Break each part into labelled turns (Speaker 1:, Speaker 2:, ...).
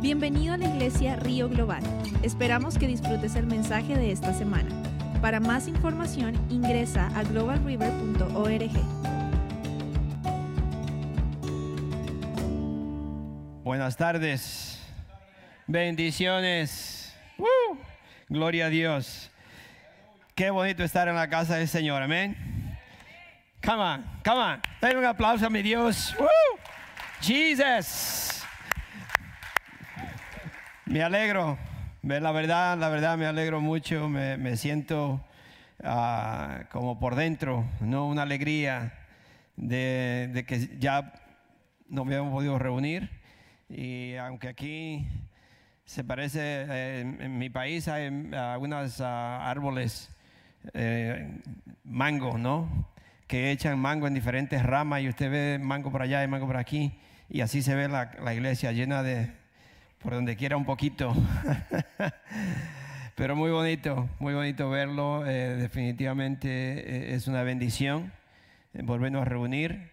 Speaker 1: Bienvenido a la iglesia Río Global. Esperamos que disfrutes el mensaje de esta semana. Para más información ingresa a globalriver.org.
Speaker 2: Buenas tardes. Bendiciones. ¡Woo! Gloria a Dios. Qué bonito estar en la casa del Señor. Amén. Come on, come on. Denle un aplauso a mi Dios. ¡Woo! Jesus. Me alegro. La verdad, la verdad me alegro mucho. Me, me siento ah, como por dentro, ¿no? Una alegría de, de que ya nos habíamos podido reunir. Y aunque aquí se parece, eh, en, mi país hay algunos ah, árboles eh, mango, ¿no? Que echan mango en diferentes ramas y usted ve mango por allá y mango por aquí. Y así se ve la, la iglesia llena de, por donde quiera un poquito. Pero muy bonito, muy bonito verlo. Eh, definitivamente eh, es una bendición eh, volvernos a reunir.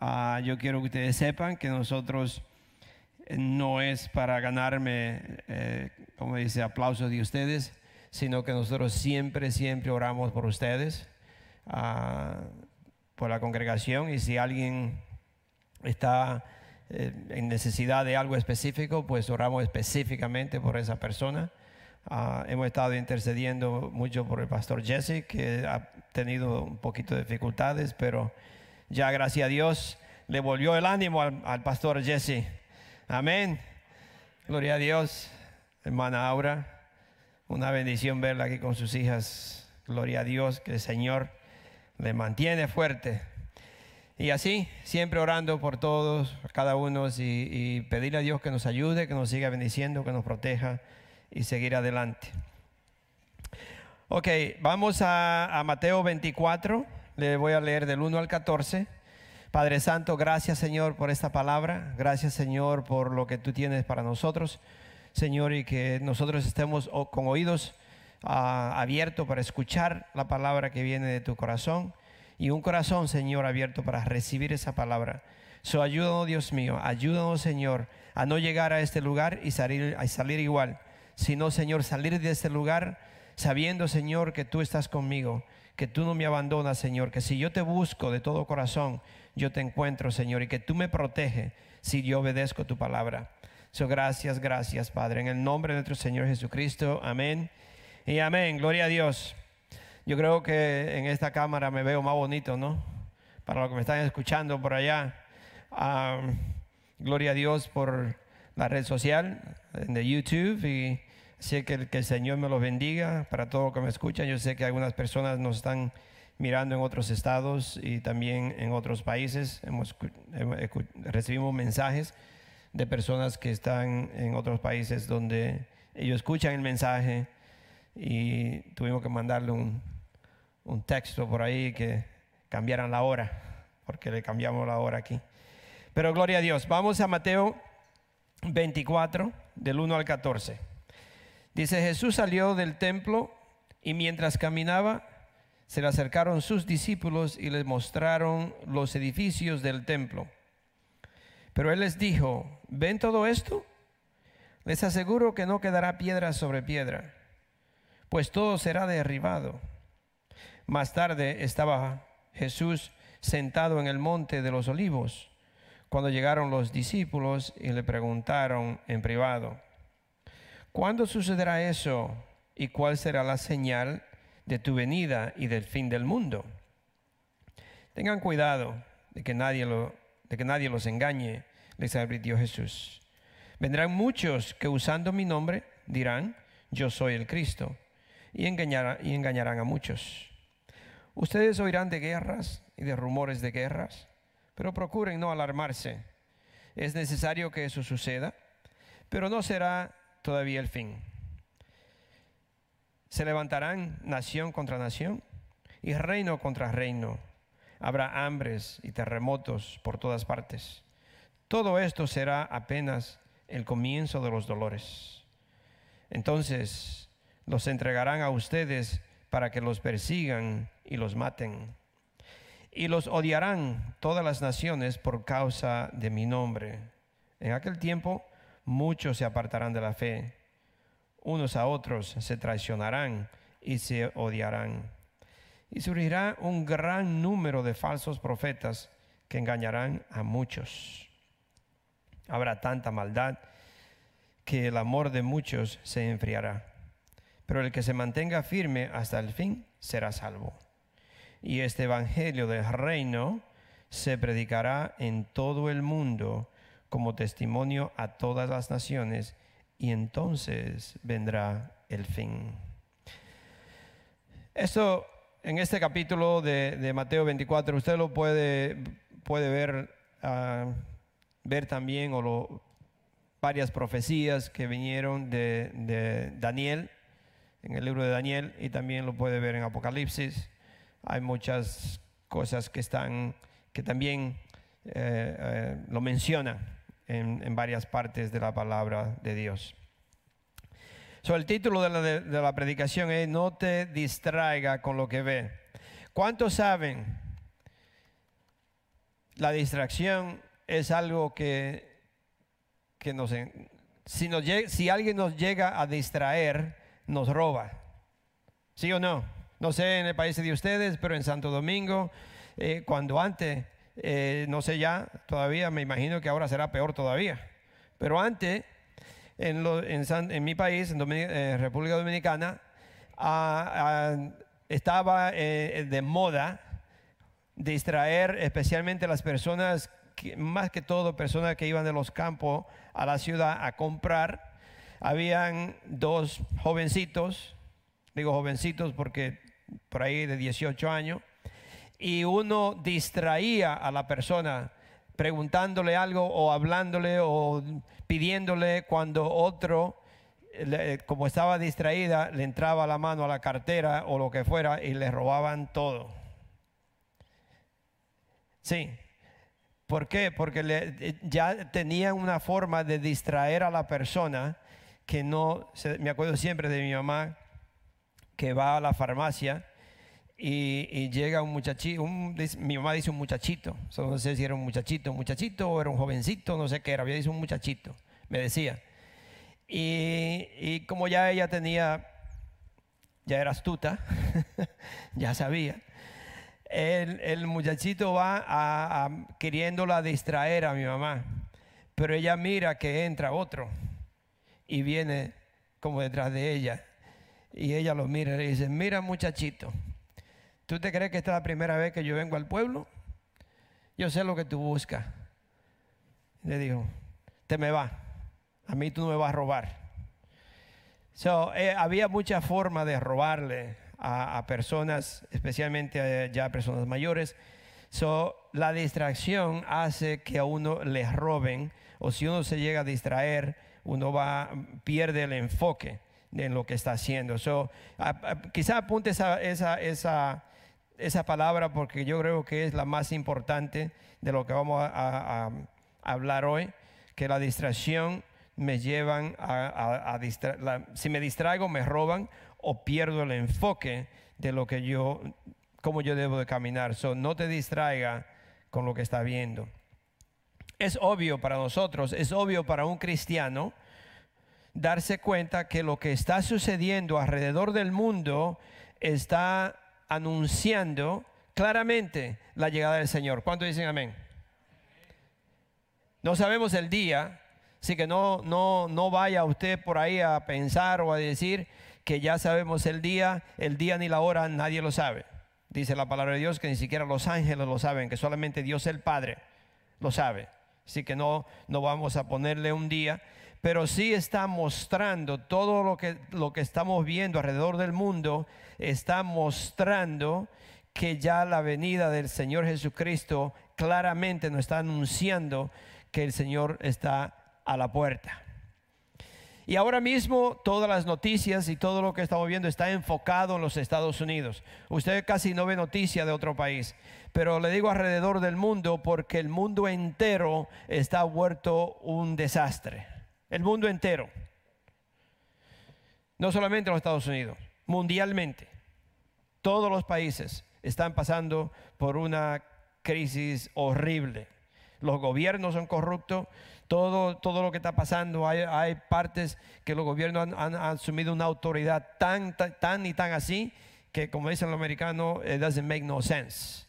Speaker 2: Ah, yo quiero que ustedes sepan que nosotros no es para ganarme, como dice, aplausos de ustedes, sino que nosotros siempre, siempre oramos por ustedes, ah, por la congregación. Y si alguien está eh, en necesidad de algo específico, pues oramos específicamente por esa persona. Ah, hemos estado intercediendo mucho por el pastor Jesse, que ha tenido un poquito de dificultades, pero ya gracias a Dios le volvió el ánimo al, al pastor Jesse. Amén. Gloria a Dios. Hermana Aura, una bendición verla aquí con sus hijas. Gloria a Dios, que el Señor le mantiene fuerte. Y así, siempre orando por todos, cada uno, y, y pedirle a Dios que nos ayude, que nos siga bendiciendo, que nos proteja y seguir adelante. Ok, vamos a, Mateo 24, le voy a leer del 1 al 14. Padre Santo, gracias Señor por esta palabra, gracias Señor por lo que tú tienes para nosotros, Señor, y que nosotros estemos con oídos ah, abiertos para escuchar la palabra que viene de tu corazón y un corazón, Señor, abierto para recibir esa palabra. So, ayúdanos, Dios mío, ayúdanos, Señor, a no llegar a este lugar y salir, a salir igual, sino, Señor, salir de este lugar sabiendo, Señor, que tú estás conmigo, que tú no me abandonas, Señor, que si yo te busco de todo corazón, yo te encuentro, Señor, y que tú me proteges si yo obedezco tu palabra. So, gracias, gracias, Padre, en el nombre de nuestro Señor Jesucristo, amén y amén, gloria a Dios. Yo creo que en esta cámara me veo más bonito, ¿no? Para los que me están escuchando por allá. Ah, gloria a Dios por la red social de YouTube y sé que, el- que el Señor me los bendiga para todos los que me escuchan. Yo sé que algunas personas nos están mirando en otros estados y también en otros países. Hemos, recibimos mensajes de personas que están en otros países donde ellos escuchan el mensaje y tuvimos que mandarle un, un texto por ahí que cambiaran la hora, porque le cambiamos la hora aquí. Pero gloria a Dios. Vamos a Mateo 24, del 1 al 14. Dice, Jesús salió del templo y mientras caminaba, se le acercaron sus discípulos y les mostraron los edificios del templo. Pero él les dijo, ¿ven todo esto? Les aseguro que no quedará piedra sobre piedra, pues todo será derribado. Más tarde estaba Jesús sentado en el monte de los olivos, cuando llegaron los discípulos y le preguntaron en privado, ¿cuándo sucederá eso y cuál será la señal de tu venida y del fin del mundo? Tengan cuidado de que nadie, lo, de que nadie los engañe, les advirtió Jesús. Vendrán muchos que usando mi nombre dirán, yo soy el Cristo, y, y engañarán a muchos. Ustedes oirán de guerras y de rumores de guerras, pero procuren no alarmarse. Es necesario que eso suceda, pero no será todavía el fin. Se levantarán nación contra nación y reino contra reino. Habrá hambres y terremotos por todas partes. Todo esto será apenas el comienzo de los dolores. Entonces los entregarán a ustedes para que los persigan y los maten. Y los odiarán todas las naciones por causa de mi nombre. En aquel tiempo muchos se apartarán de la fe, unos a otros se traicionarán y se odiarán. Y surgirá un gran número de falsos profetas que engañarán a muchos. Habrá tanta maldad que el amor de muchos se enfriará. Pero el que se mantenga firme hasta el fin será salvo. Y este Evangelio del reino se predicará en todo el mundo como testimonio a todas las naciones y entonces vendrá el fin. Esto en este capítulo de, Mateo 24, usted lo puede, puede ver, ah, ver también o lo, varias profecías que vinieron de, Daniel, en el libro de Daniel, y también lo puede ver en Apocalipsis. Hay muchas cosas que están, que también eh, eh, lo mencionan en, varias partes de la palabra de Dios. So, el título de la, de la predicación es No te distraiga con lo que ve. ¿Cuántos saben? La distracción es algo que que nos, si, nos, si alguien nos llega a distraer, nos roba. ¿Sí o no? No sé en el país de ustedes, pero en Santo Domingo, eh, cuando antes, eh, no sé ya, todavía me imagino que ahora será peor todavía. Pero antes, en, mi país, en eh, República Dominicana, ah, ah, estaba de moda distraer especialmente las personas más que todo personas que iban de los campos a la ciudad a comprar. Habían dos jovencitos, digo jovencitos porque por ahí de 18 años, y uno distraía a la persona preguntándole algo o hablándole o pidiéndole cuando otro, como estaba distraída, le entraba la mano a la cartera o lo que fuera y le robaban todo. Sí, ¿Por qué? Porque eh, ya tenían una forma de distraer a la persona que no, me acuerdo siempre de mi mamá que va a la farmacia y, llega un muchachito, mi mamá dice un muchachito, no sé si era un muchachito, un muchachito o era un jovencito, no sé qué era, había dicho un muchachito, me decía. Y, como ya ella tenía, ya era astuta, ya sabía, el, muchachito va a, queriéndola distraer a mi mamá, pero ella mira que entra otro y viene como detrás de ella. Y ella lo mira y le dice, mira muchachito, ¿tú te crees que esta es la primera vez que yo vengo al pueblo? Yo sé lo que tú buscas. Le digo, te me va, a mí tú no me vas a robar. So, eh, había muchas formas de robarle a, personas, especialmente ya personas mayores. So, la distracción hace que a uno le roben o si uno se llega a distraer, uno va, pierde el enfoque en lo que está haciendo. So, quizá apunte esa, esa, esa, esa, palabra porque yo creo que es la más importante de lo que vamos a, hablar hoy, que la distracción me llevan a, distraer, si me distraigo me roban o pierdo el enfoque de lo que yo, cómo yo debo de caminar. So, no te distraiga con lo que está viendo. Es obvio para nosotros, es obvio para un cristiano darse cuenta que lo que está sucediendo alrededor del mundo está anunciando claramente la llegada del Señor. ¿Cuánto dicen amén? No sabemos el día, así que no, no, no vaya usted por ahí a pensar o a decir, que ya sabemos el día, el día ni la hora nadie lo sabe. Dice la palabra de Dios que ni siquiera los ángeles lo saben, que solamente Dios el Padre lo sabe. Así que no, no vamos a ponerle un día, pero sí está mostrando todo lo que, lo que estamos viendo alrededor del mundo, está mostrando que ya la venida del Señor Jesucristo claramente nos está anunciando que el Señor está a la puerta. Y ahora mismo todas las noticias y todo lo que estamos viendo está enfocado en los Estados Unidos. Usted casi no ve noticia de otro país, pero le digo alrededor del mundo porque el mundo entero está vuelto un desastre. El mundo entero. No solamente los Estados Unidos, mundialmente. Todos los países están pasando por una crisis horrible. Los gobiernos son corruptos, todo, todo lo que está pasando. Hay, hay partes que los gobiernos han, asumido una autoridad tan, tan, y tan así que, como dicen los americanos, it doesn't make no sense.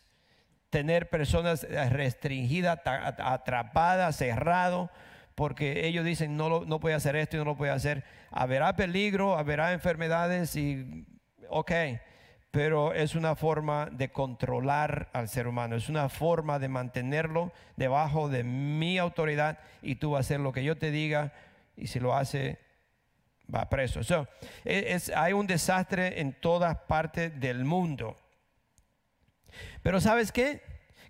Speaker 2: Tener personas restringidas, atrapadas, cerrado, porque ellos dicen no, lo- no puede hacer esto y no lo puede hacer. Habrá peligro, habrá enfermedades y, ok, pero es una forma de controlar al ser humano, es una forma de mantenerlo debajo de mi autoridad y tú vas a hacer lo que yo te diga y si lo hace va preso. So, es- es- hay un desastre en todas partes del mundo. Pero ¿sabes qué?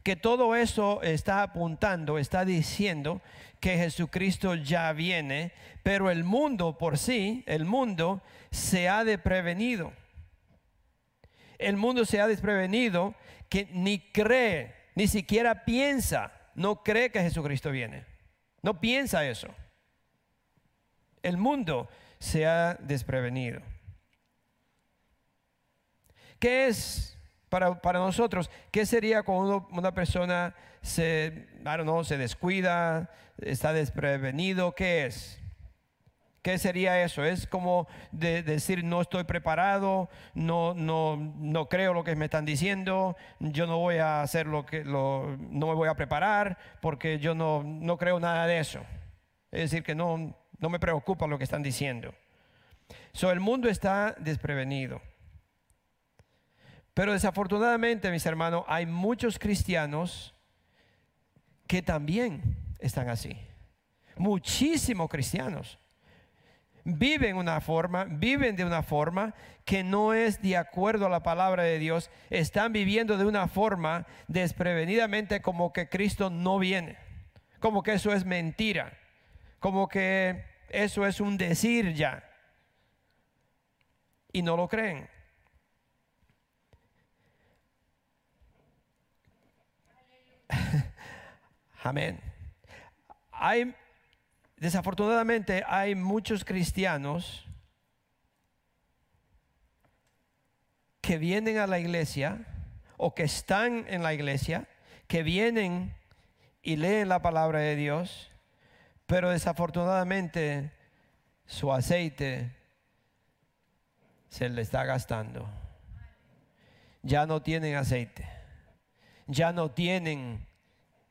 Speaker 2: Que todo eso está apuntando, está diciendo que Jesucristo ya viene, pero el mundo por sí, el mundo se ha de prevenido. El mundo se ha desprevenido que ni cree, ni siquiera piensa, no cree que Jesucristo viene. No piensa eso. El mundo se ha desprevenido. ¿Qué es para, nosotros? ¿Qué sería cuando una persona se, know, se descuida, está desprevenido? ¿Qué es? ¿Qué sería eso? Es como de decir no estoy preparado, no, no, no creo lo que me están diciendo, yo no voy a hacer lo que no me voy a preparar porque yo no, no creo nada de eso. Es decir, que no, no me preocupa lo que están diciendo. So, el mundo está desprevenido. Pero desafortunadamente, mis hermanos, hay muchos cristianos que también están así. Muchísimos cristianos viven una forma, viven de una forma que no es de acuerdo a la palabra de Dios, están viviendo de una forma desprevenidamente como que Cristo no viene, como que eso es mentira, como que eso es un decir ya. Y no lo creen. Amén. Hay Desafortunadamente hay muchos cristianos que vienen a la iglesia o que están en la iglesia, que vienen y leen la palabra de Dios, pero desafortunadamente su aceite se le está gastando. Ya no tienen aceite, ya no tienen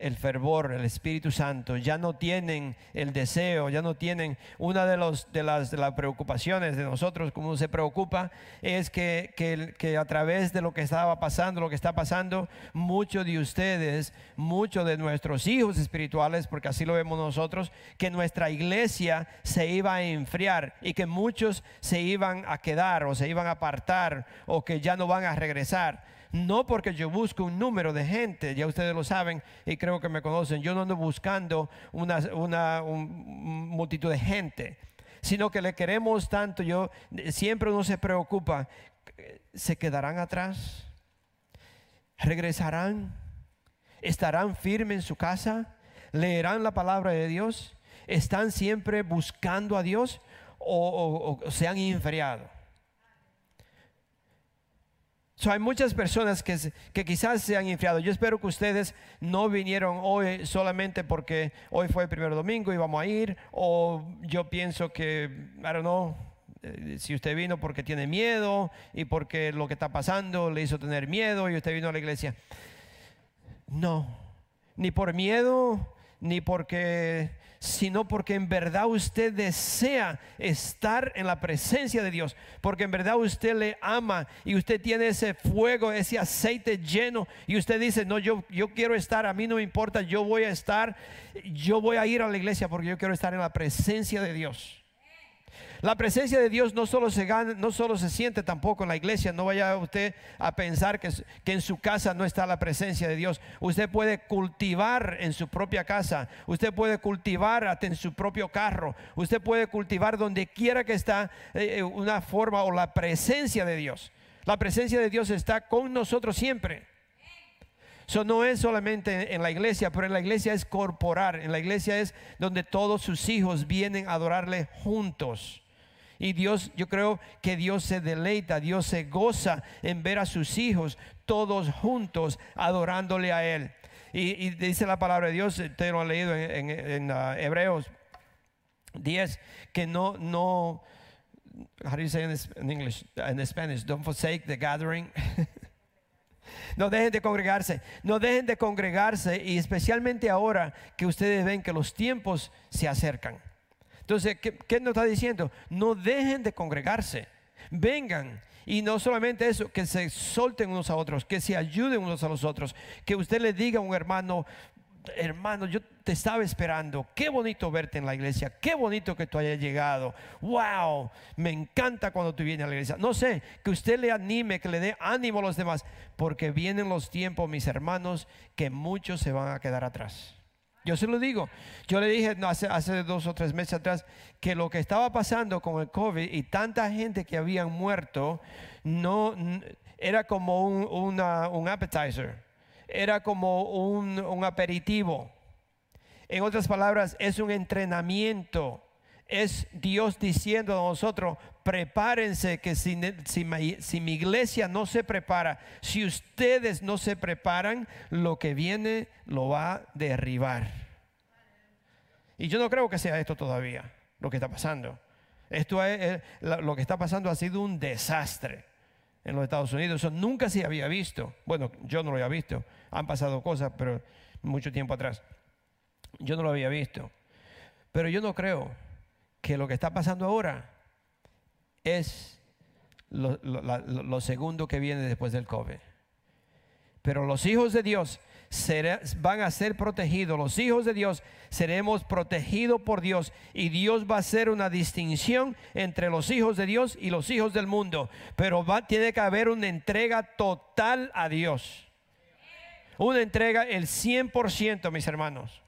Speaker 2: el fervor, el Espíritu Santo, ya no tienen el deseo, ya no tienen una de, los, de, las, de las preocupaciones de nosotros, como se preocupa, es que, que, que a través de lo que estaba pasando, lo que está pasando, muchos de ustedes, muchos de nuestros hijos espirituales, porque así lo vemos nosotros, que nuestra iglesia se iba a enfriar y que muchos se iban a quedar o se iban a apartar o que ya no van a regresar. No porque yo busco un número de gente, ya ustedes lo saben y creo que me conocen, yo no ando buscando una, una un- multitud de gente, sino que le queremos tanto, yo siempre uno se preocupa, ¿se quedarán atrás? ¿Regresarán? ¿Estarán firmes en su casa? ¿Leerán la palabra de Dios? ¿Están siempre buscando a Dios o se han enfriado? So, hay muchas personas que, que quizás se han enfriado. Yo espero que ustedes no vinieron hoy solamente porque hoy fue el primer domingo y vamos a ir. O yo pienso que, I don't know, eh, si usted vino porque tiene miedo y porque lo que está pasando le hizo tener miedo y usted vino a la iglesia. No, ni por miedo, ni porque, sino porque en verdad usted desea estar en la presencia de Dios, porque en verdad usted le ama y usted tiene ese fuego, ese aceite lleno y usted dice, no, yo, yo quiero estar, a mí no me importa, yo voy a estar, yo voy a ir a la iglesia porque yo quiero estar en la presencia de Dios. La presencia de Dios no solo se gana, no solo se siente tampoco en la iglesia. No vaya usted a pensar que, que en su casa no está la presencia de Dios. Usted puede cultivar en su propia casa. Usted puede cultivar hasta en su propio carro. Usted puede cultivar donde quiera que está eh, una forma o la presencia de Dios. La presencia de Dios está con nosotros siempre. Eso no es solamente en la iglesia, pero en la iglesia es corporal. En la iglesia es donde todos sus hijos vienen a adorarle juntos. Y Dios, yo creo que Dios se deleita, Dios se goza en ver a sus hijos todos juntos adorándole a Él. Y, dice la palabra de Dios, usted lo ha leído en, uh, Hebreos 10, que no, no, how do you say in, English, in Spanish, don't forsake the gathering. No dejen de congregarse, no dejen de congregarse y especialmente ahora que ustedes ven que los tiempos se acercan. Entonces, ¿qué, nos está diciendo? No dejen de congregarse, vengan. Y no solamente eso, que se solten unos a otros, que se ayuden unos a los otros, que usted le diga a un hermano, hermano, yo te estaba esperando. Qué bonito verte en la iglesia. Qué bonito que tú hayas llegado. Wow, me encanta cuando tú vienes a la iglesia. No sé, que usted le anime, que le dé ánimo a los demás, porque vienen los tiempos, mis hermanos, que muchos se van a quedar atrás. Yo se lo digo. Yo le dije hace, hace, dos o tres meses atrás que lo que estaba pasando con el COVID y tanta gente que habían muerto, no era como un, un appetizer era como un, aperitivo. En otras palabras, es un entrenamiento. Es Dios diciendo a nosotros, prepárense que si, mi iglesia no se prepara, si ustedes no se preparan, lo que viene lo va a derribar. Y yo no creo que sea esto todavía, lo que está pasando. Esto es, lo que está pasando ha sido un desastre en los Estados Unidos. Eso nunca se había visto. Bueno, yo no lo había visto. Han pasado cosas, pero mucho tiempo atrás. Yo no lo había visto. Pero yo no creo que lo que está pasando ahora es lo, lo segundo que viene después del COVID. Pero los hijos de Dios van a ser protegidos. Los hijos de Dios seremos protegidos por Dios y Dios va a hacer una distinción entre los hijos de Dios y los hijos del mundo. Pero va, tiene que haber una entrega total a Dios. Una entrega el 100%, mis hermanos.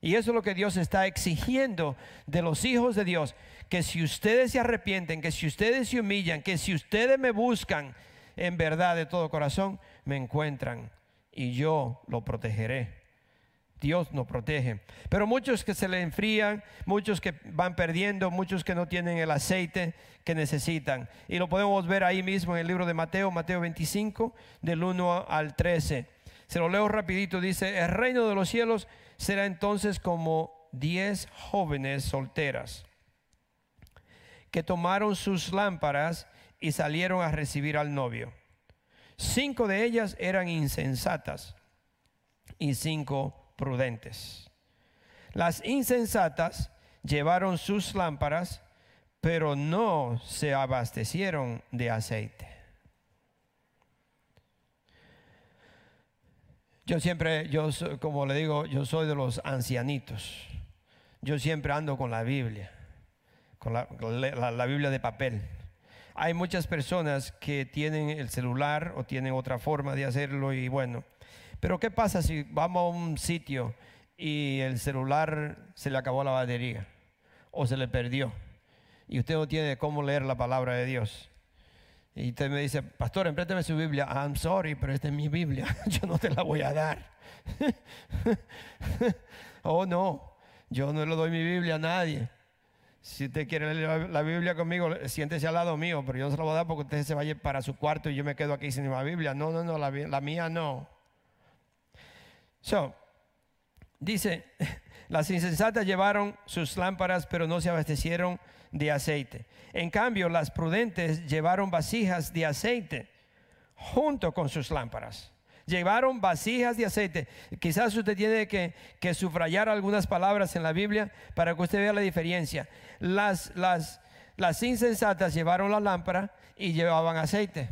Speaker 2: Y eso es lo que Dios está exigiendo de los hijos de Dios. Que si ustedes se arrepienten, que si ustedes se humillan, que si ustedes me buscan en verdad de todo corazón, me encuentran y yo lo protegeré. Dios nos protege. Pero muchos que se le enfrían, muchos que van perdiendo, muchos que no tienen el aceite que necesitan. Y lo podemos ver ahí mismo en el libro de Mateo, Mateo 25, del 1 al 13. Se lo leo rapidito, dice, el reino de los cielos será entonces como diez jóvenes solteras que tomaron sus lámparas y salieron a recibir al novio. Cinco de ellas eran insensatas y cinco prudentes. Las insensatas llevaron sus lámparas, pero no se abastecieron de aceite. Yo siempre, yo como le digo, yo soy de los ancianitos. Yo siempre ando con la Biblia, con la, la Biblia de papel. Hay muchas personas que tienen el celular o tienen otra forma de hacerlo y bueno, pero ¿qué pasa si vamos a un sitio y el celular se le acabó la batería o se le perdió y usted no tiene cómo leer la palabra de Dios? Y usted me dice, pastor, emprésteme su Biblia. I'm sorry, pero esta es mi Biblia. Yo no te la voy a dar. oh, no. Yo no le doy mi Biblia a nadie. Si usted quiere leer la Biblia conmigo, siéntese al lado mío, pero yo no se lo voy a dar porque usted se vaya para su cuarto y yo me quedo aquí sin la Biblia. No, no, no, la, mía no. So, dice, las insensatas llevaron sus lámparas, pero no se abastecieron de aceite. En cambio, las prudentes llevaron vasijas de aceite junto con sus lámparas llevaron vasijas de aceite. Quizás usted tiene que, subrayar algunas palabras en la Biblia para que usted vea la diferencia. Las, las, las insensatas llevaron la lámpara y llevaban aceite,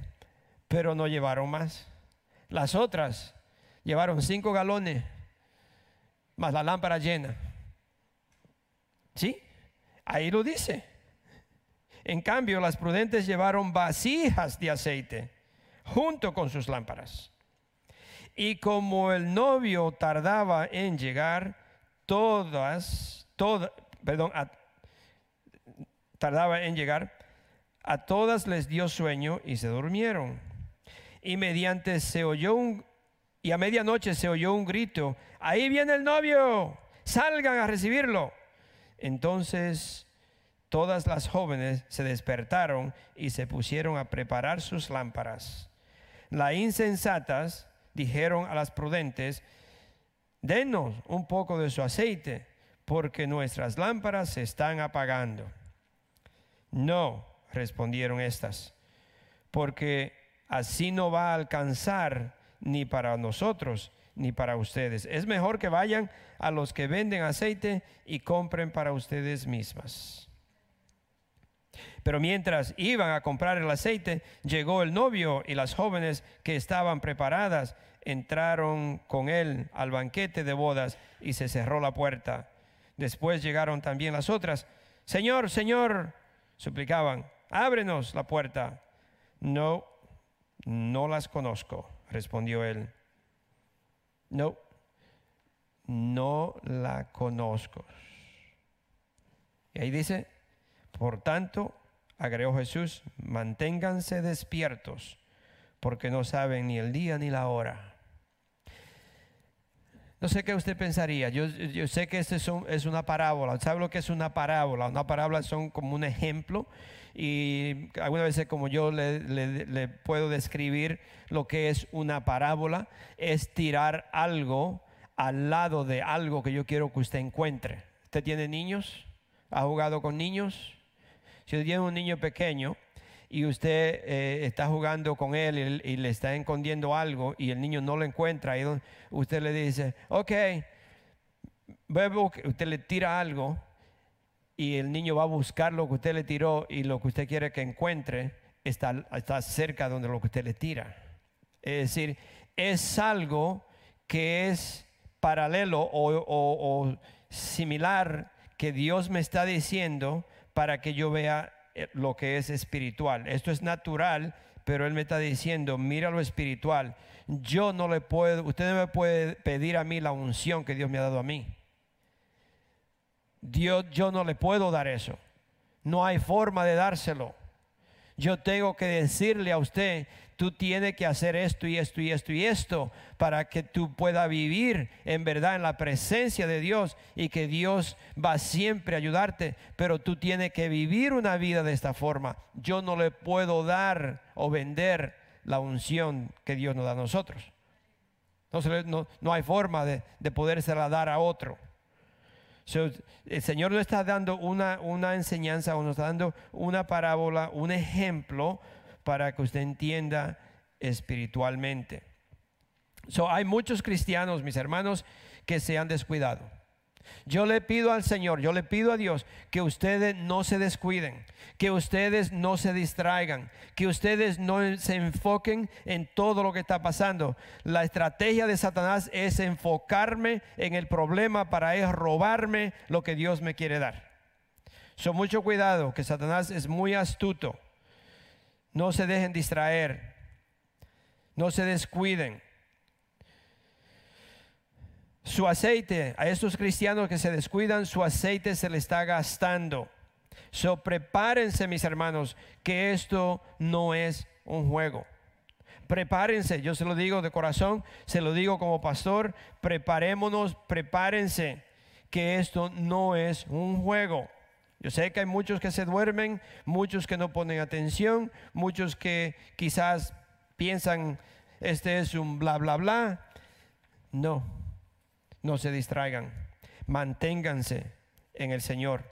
Speaker 2: pero no llevaron más. Las otras llevaron cinco galones más la lámpara llena. ¿Sí? Ahí lo dice. En cambio, las prudentes llevaron vasijas de aceite junto con sus lámparas. Y como el novio tardaba en llegar, todas, todas, perdón, tardaba en llegar, a todas les dio sueño y se durmieron. Y mediante se oyó un, y a medianoche se oyó un grito, ahí viene el novio, salgan a recibirlo. Entonces todas las jóvenes se despertaron y se pusieron a preparar sus lámparas. Las insensatas dijeron a las prudentes, denos un poco de su aceite, porque nuestras lámparas se están apagando. No, respondieron estas, porque así no va a alcanzar ni para nosotros ni para ustedes. Es mejor que vayan a los que venden aceite y compren para ustedes mismas. Pero mientras iban a comprar el aceite, llegó el novio y las jóvenes que estaban preparadas entraron con él al banquete de bodas y se cerró la puerta. Después llegaron también las otras. Señor, Señor, suplicaban, ábrenos la puerta. No, no las conozco, respondió él. No, no la conozco. Y ahí dice, por tanto, agregó Jesús, manténganse despiertos, porque no saben ni el día ni la hora. No sé qué usted pensaría. Yo, sé que este es, una parábola. ¿Sabe lo que es una parábola? Una parábola son como un ejemplo. Y algunas veces como yo le, le puedo describir lo que es una parábola, es tirar algo al lado de algo que yo quiero que usted encuentre. ¿Usted tiene niños? ¿Ha jugado con niños? Si usted tiene un niño pequeño, y usted eh, está jugando con él y, le está escondiendo algo y el niño no lo encuentra, y usted le dice, ok, usted le tira algo y el niño va a buscar lo que usted le tiró y lo que usted quiere que encuentre está, está cerca donde lo que usted le tira. Es decir, es algo que es paralelo o, o similar que Dios me está diciendo para que yo vea eh, lo que es espiritual. Esto es natural, pero Él me está diciendo, mira lo espiritual. Yo no le puedo, usted no me puede pedir a mí la unción que Dios me ha dado a mí. Dios, yo no le puedo dar eso. No hay forma de dárselo. Yo tengo que decirle a usted, tú tienes que hacer esto y esto y esto y esto para que tú puedas vivir en verdad en la presencia de Dios y que Dios va siempre a ayudarte, pero tú tienes que vivir una vida de esta forma. Yo no le puedo dar o vender la unción que Dios nos da a nosotros. No, no hay forma de, de podérsela dar a otro. el Señor nos está dando una, una enseñanza o nos está dando una parábola, un ejemplo para que usted entienda espiritualmente. So, hay muchos cristianos, mis hermanos, que se han descuidado. Yo le pido al Señor, yo le pido a Dios que ustedes no se descuiden, que ustedes no se distraigan, que ustedes no se enfoquen en todo lo que está pasando. La estrategia de Satanás es enfocarme en el problema para es robarme lo que Dios me quiere dar. So, mucho cuidado, que Satanás es muy astuto. No se dejen distraer. No se descuiden. Su aceite, a estos cristianos que se descuidan, su aceite se le está gastando. So prepárense, mis hermanos, que esto no es un juego. Prepárense, yo se lo digo de corazón, se lo digo como pastor, preparémonos, prepárense, que esto no es un juego. Yo sé que hay muchos que se duermen, muchos que no ponen atención, muchos que quizás piensan, este es un bla, bla, bla. No, no se distraigan. Manténganse en el Señor.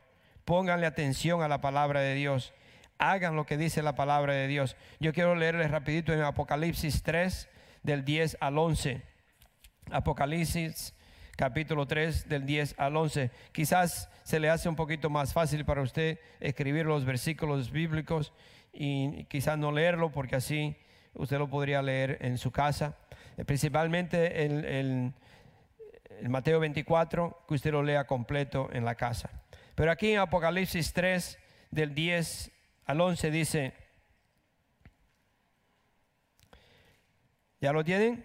Speaker 2: Pónganle atención a la palabra de Dios. Hagan lo que dice la palabra de Dios. Yo quiero leerles rapidito en Apocalipsis 3, del 10 al 11. Apocalipsis capítulo 3 del 10 al 11. Quizás se le hace un poquito más fácil para usted escribir los versículos bíblicos y quizás no leerlo porque así usted lo podría leer en su casa. Eh, principalmente el, Mateo 24, que usted lo lea completo en la casa. Pero aquí en Apocalipsis 3 del 10 al 11 dice, ¿ya lo tienen?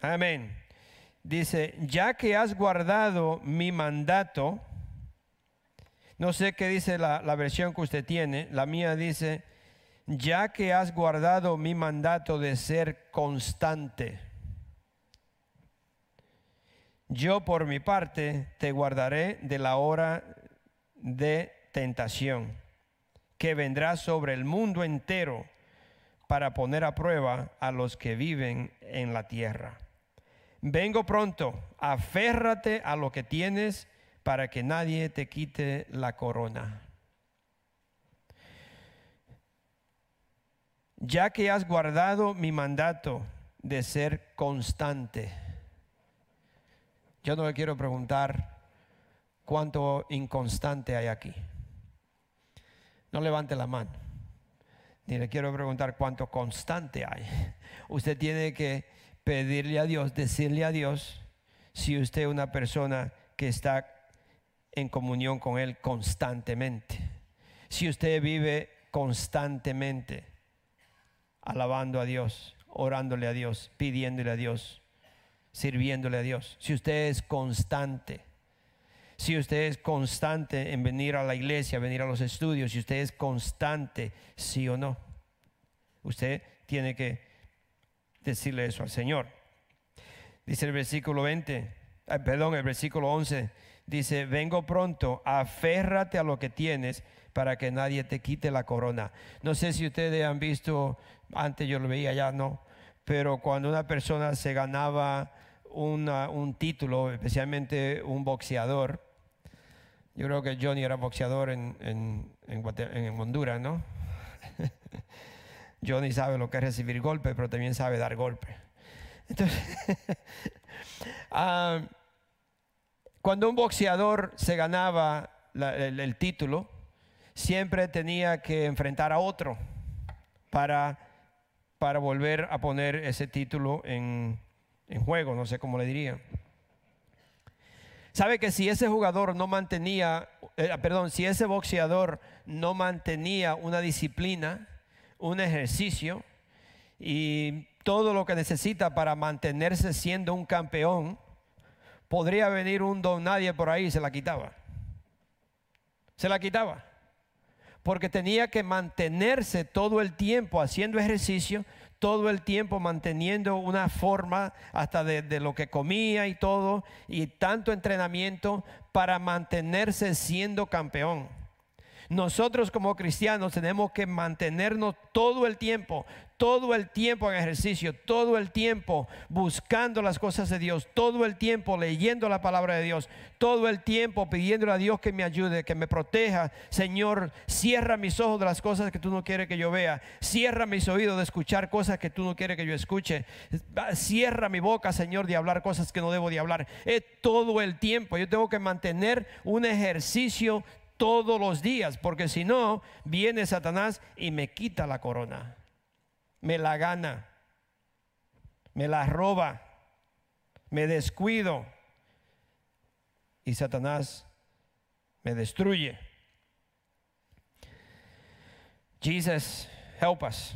Speaker 2: Amén dice, ya que has guardado mi mandato, no sé qué dice la, versión que usted tiene, la mía dice, ya que has guardado mi mandato de ser constante, yo por mi parte te guardaré de la hora de tentación que vendrá sobre el mundo entero para poner a prueba a los que viven en la tierra. Vengo pronto, aférrate a lo que tienes para que nadie te quite la corona. Ya que has guardado mi mandato de ser constante. Yo no le quiero preguntar cuánto inconstante hay aquí. No levante la mano. Ni le quiero preguntar cuánto constante hay. Usted tiene que pedirle a Dios, decirle a Dios, si usted es una persona que está en comunión con Él constantemente. Si usted vive constantemente alabando a Dios, orándole a Dios, pidiéndole a Dios, sirviéndole a Dios. Si usted es constante, si usted es constante en venir a la iglesia, venir a los estudios, si usted es constante, sí o no, usted tiene que decirle eso al Señor. Dice el versículo 20, perdón, el versículo 11, dice, vengo pronto, aférrate a lo que tienes para que nadie te quite la corona. No sé si ustedes han visto, antes yo lo veía ya, no, pero cuando una persona se ganaba un título, especialmente un boxeador, yo creo que Johnny era boxeador en, en, Honduras, ¿no? Johnny sabe lo que es recibir golpes, pero también sabe dar golpes. Entonces, ah, cuando un boxeador se ganaba el, título, siempre tenía que enfrentar a otro para, para volver a poner ese título en, en juego, no sé cómo le diría. Sabe que si ese jugador no mantenía, eh, perdón, si ese boxeador no mantenía una disciplina, un ejercicio y todo lo que necesita para mantenerse siendo un campeón, podría venir un don nadie por ahí se la quitaba. Se la quitaba. Porque tenía que mantenerse todo el tiempo haciendo ejercicio, todo el tiempo manteniendo una forma hasta de, lo que comía y todo, y tanto entrenamiento para mantenerse siendo campeón. Nosotros como cristianos tenemos que mantenernos todo el tiempo, todo el tiempo en ejercicio, todo el tiempo buscando las cosas de Dios, todo el tiempo leyendo la palabra de Dios, todo el tiempo pidiéndole a Dios que me ayude, que me proteja. Señor, cierra mis ojos de las cosas que tú no quieres que yo vea, cierra mis oídos de escuchar cosas que tú no quieres que yo escuche, cierra mi boca, Señor, de hablar cosas que no debo de hablar. Es todo el tiempo. Yo tengo que mantener un ejercicio todos los días, porque si no, viene Satanás y me quita la corona, me la gana, me la roba, me descuido y Satanás me destruye. Jesus, help us.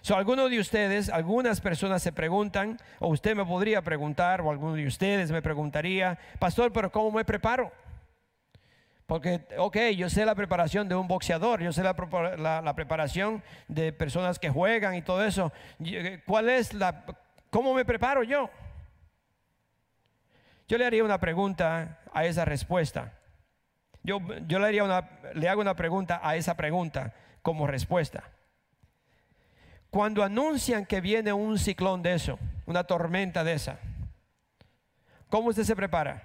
Speaker 2: So, algunos de ustedes, algunas personas se preguntan, o usted me podría preguntar, o alguno de ustedes me preguntaría, pastor, pero ¿cómo me preparo? Porque, ok, yo sé la preparación de un boxeador, yo sé la, preparación de personas que juegan y todo eso. Eh, ¿Cuál es la, cómo me preparo yo? Yo le haría una pregunta a esa respuesta. Yo, yo le, haría una, le hago una pregunta a esa pregunta como respuesta. Cuando anuncian que viene un ciclón de eso, una tormenta de esa, ¿cómo usted se prepara?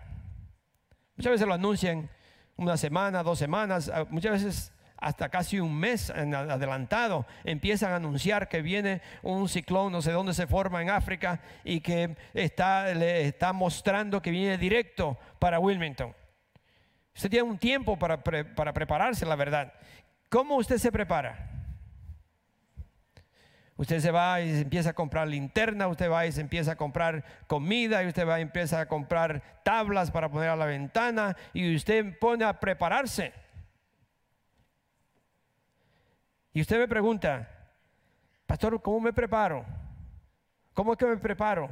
Speaker 2: Muchas veces lo anuncian una semana, dos semanas, ah, muchas veces hasta casi un mes adelantado, empiezan a anunciar que viene un ciclón, no sé dónde se forma en África, y que está, le está mostrando que viene directo para Wilmington. Usted tiene un tiempo para, para prepararse, la verdad. ¿Cómo usted se prepara? Usted se va y se empieza a comprar linterna, usted va y se empieza a comprar comida, y usted va y empieza a comprar tablas para poner a la ventana, y usted pone a prepararse. Y usted me pregunta, pastor, ¿cómo me preparo? ¿Cómo es que me preparo?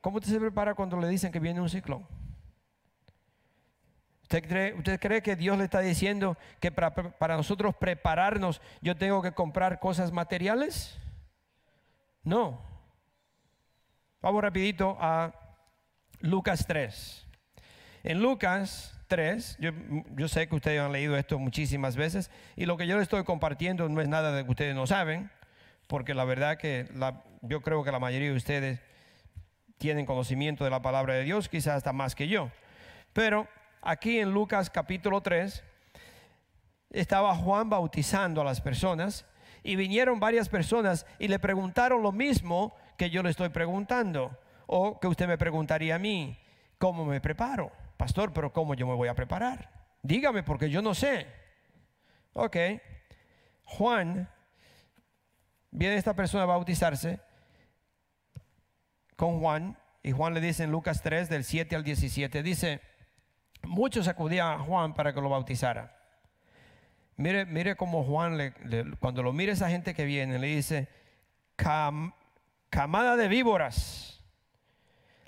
Speaker 2: ¿Cómo usted se prepara cuando le dicen que viene un ciclón? ¿Usted cree, que Dios le está diciendo que para, nosotros prepararnos yo tengo que comprar cosas materiales? No. Vamos rapidito a Lucas 3. En Lucas 3, yo, sé que ustedes han leído esto muchísimas veces y lo que yo les estoy compartiendo no es nada de que ustedes no saben, porque la verdad que yo creo que la mayoría de ustedes tienen conocimiento de la palabra de Dios, quizás hasta más que yo. Pero aquí en Lucas capítulo 3 estaba Juan bautizando a las personas y vinieron varias personas y le preguntaron lo mismo que yo le estoy preguntando o que usted me preguntaría a mí, ¿cómo me preparo? Pastor, pero ¿cómo yo me voy a preparar? Dígame porque yo no sé. Ok, Juan, viene esta persona a bautizarse con Juan y Juan le dice en Lucas 3 del 7 al 17, dice, muchos acudían a Juan para que lo bautizara. Mire, mire cómo Juan, le, cuando lo mire esa gente que viene, le dice, camada de víboras,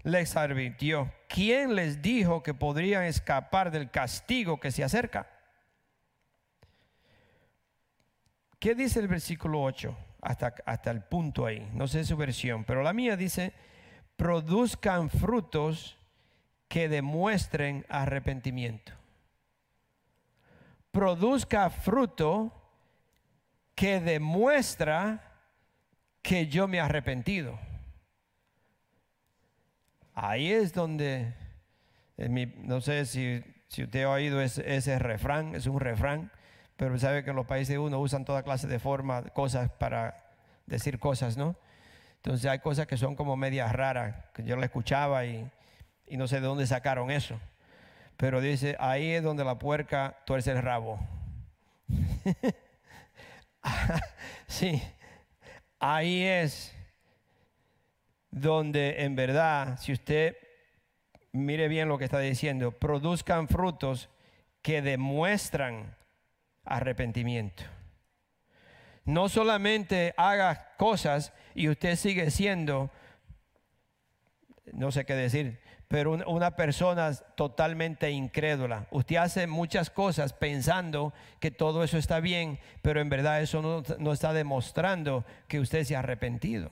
Speaker 2: les advirtió, ¿quién les dijo que podrían escapar del castigo que se acerca? ¿Qué dice el versículo 8? Hasta, hasta el punto ahí, no sé su versión, pero la mía dice, produzcan frutos que demuestren arrepentimiento produzca fruto que demuestra que yo me he arrepentido. Ahí es donde, no sé si, si, usted ha oído ese, ese, refrán, es un refrán, pero sabe que en los países de uno usan toda clase de forma, cosas para decir cosas, ¿no? Entonces hay cosas que son como medias raras, que yo la escuchaba y, y no sé de dónde sacaron eso. Pero dice, ahí es donde la puerca tuerce el rabo. sí, ahí es donde en verdad, si usted mire bien lo que está diciendo, produzcan frutos que demuestran arrepentimiento. No solamente haga cosas y usted sigue siendo, no sé qué decir, pero una persona totalmente incrédula. Usted hace muchas cosas pensando que todo eso está bien, pero en verdad eso no, está demostrando que usted se ha arrepentido.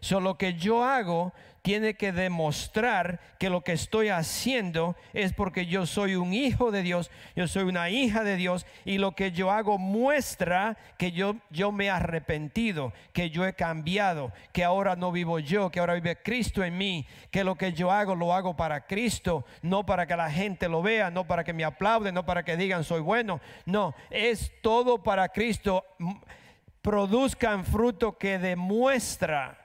Speaker 2: Solo que yo hago tiene que demostrar que lo que estoy haciendo es porque yo soy un hijo de Dios, yo soy una hija de Dios y lo que yo hago muestra que yo, yo me he arrepentido, que yo he cambiado, que ahora no vivo yo, que ahora vive Cristo en mí, que lo que yo hago lo hago para Cristo, no para que la gente lo vea, no para que me aplauden, no para que digan soy bueno, no, es todo para Cristo. Produzcan fruto que demuestra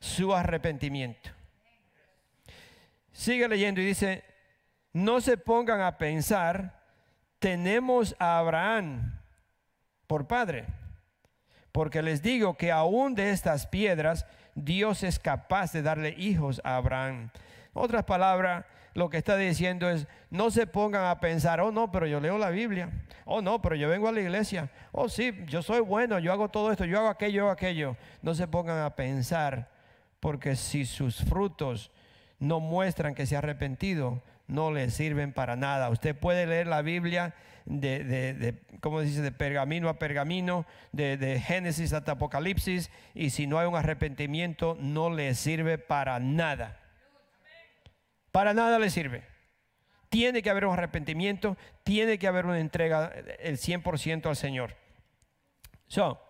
Speaker 2: su arrepentimiento. Sigue leyendo y dice, no se pongan a pensar, tenemos a Abraham por padre, porque les digo que aún de estas piedras Dios es capaz de darle hijos a Abraham. Otras palabras, lo que está diciendo es, no se pongan a pensar, oh no, pero yo leo la Biblia, oh no, pero yo vengo a la iglesia, oh sí, yo soy bueno, yo hago todo esto, yo hago aquello, yo hago aquello. No se pongan a pensar porque si sus frutos no muestran que se ha arrepentido, no le sirven para nada. Usted puede leer la Biblia de, ¿cómo dice?, de pergamino a pergamino, de, de, Génesis hasta Apocalipsis, y si no hay un arrepentimiento, no le sirve para nada. Para nada le sirve. Tiene que haber un arrepentimiento, tiene que haber una entrega el 100% al Señor. So,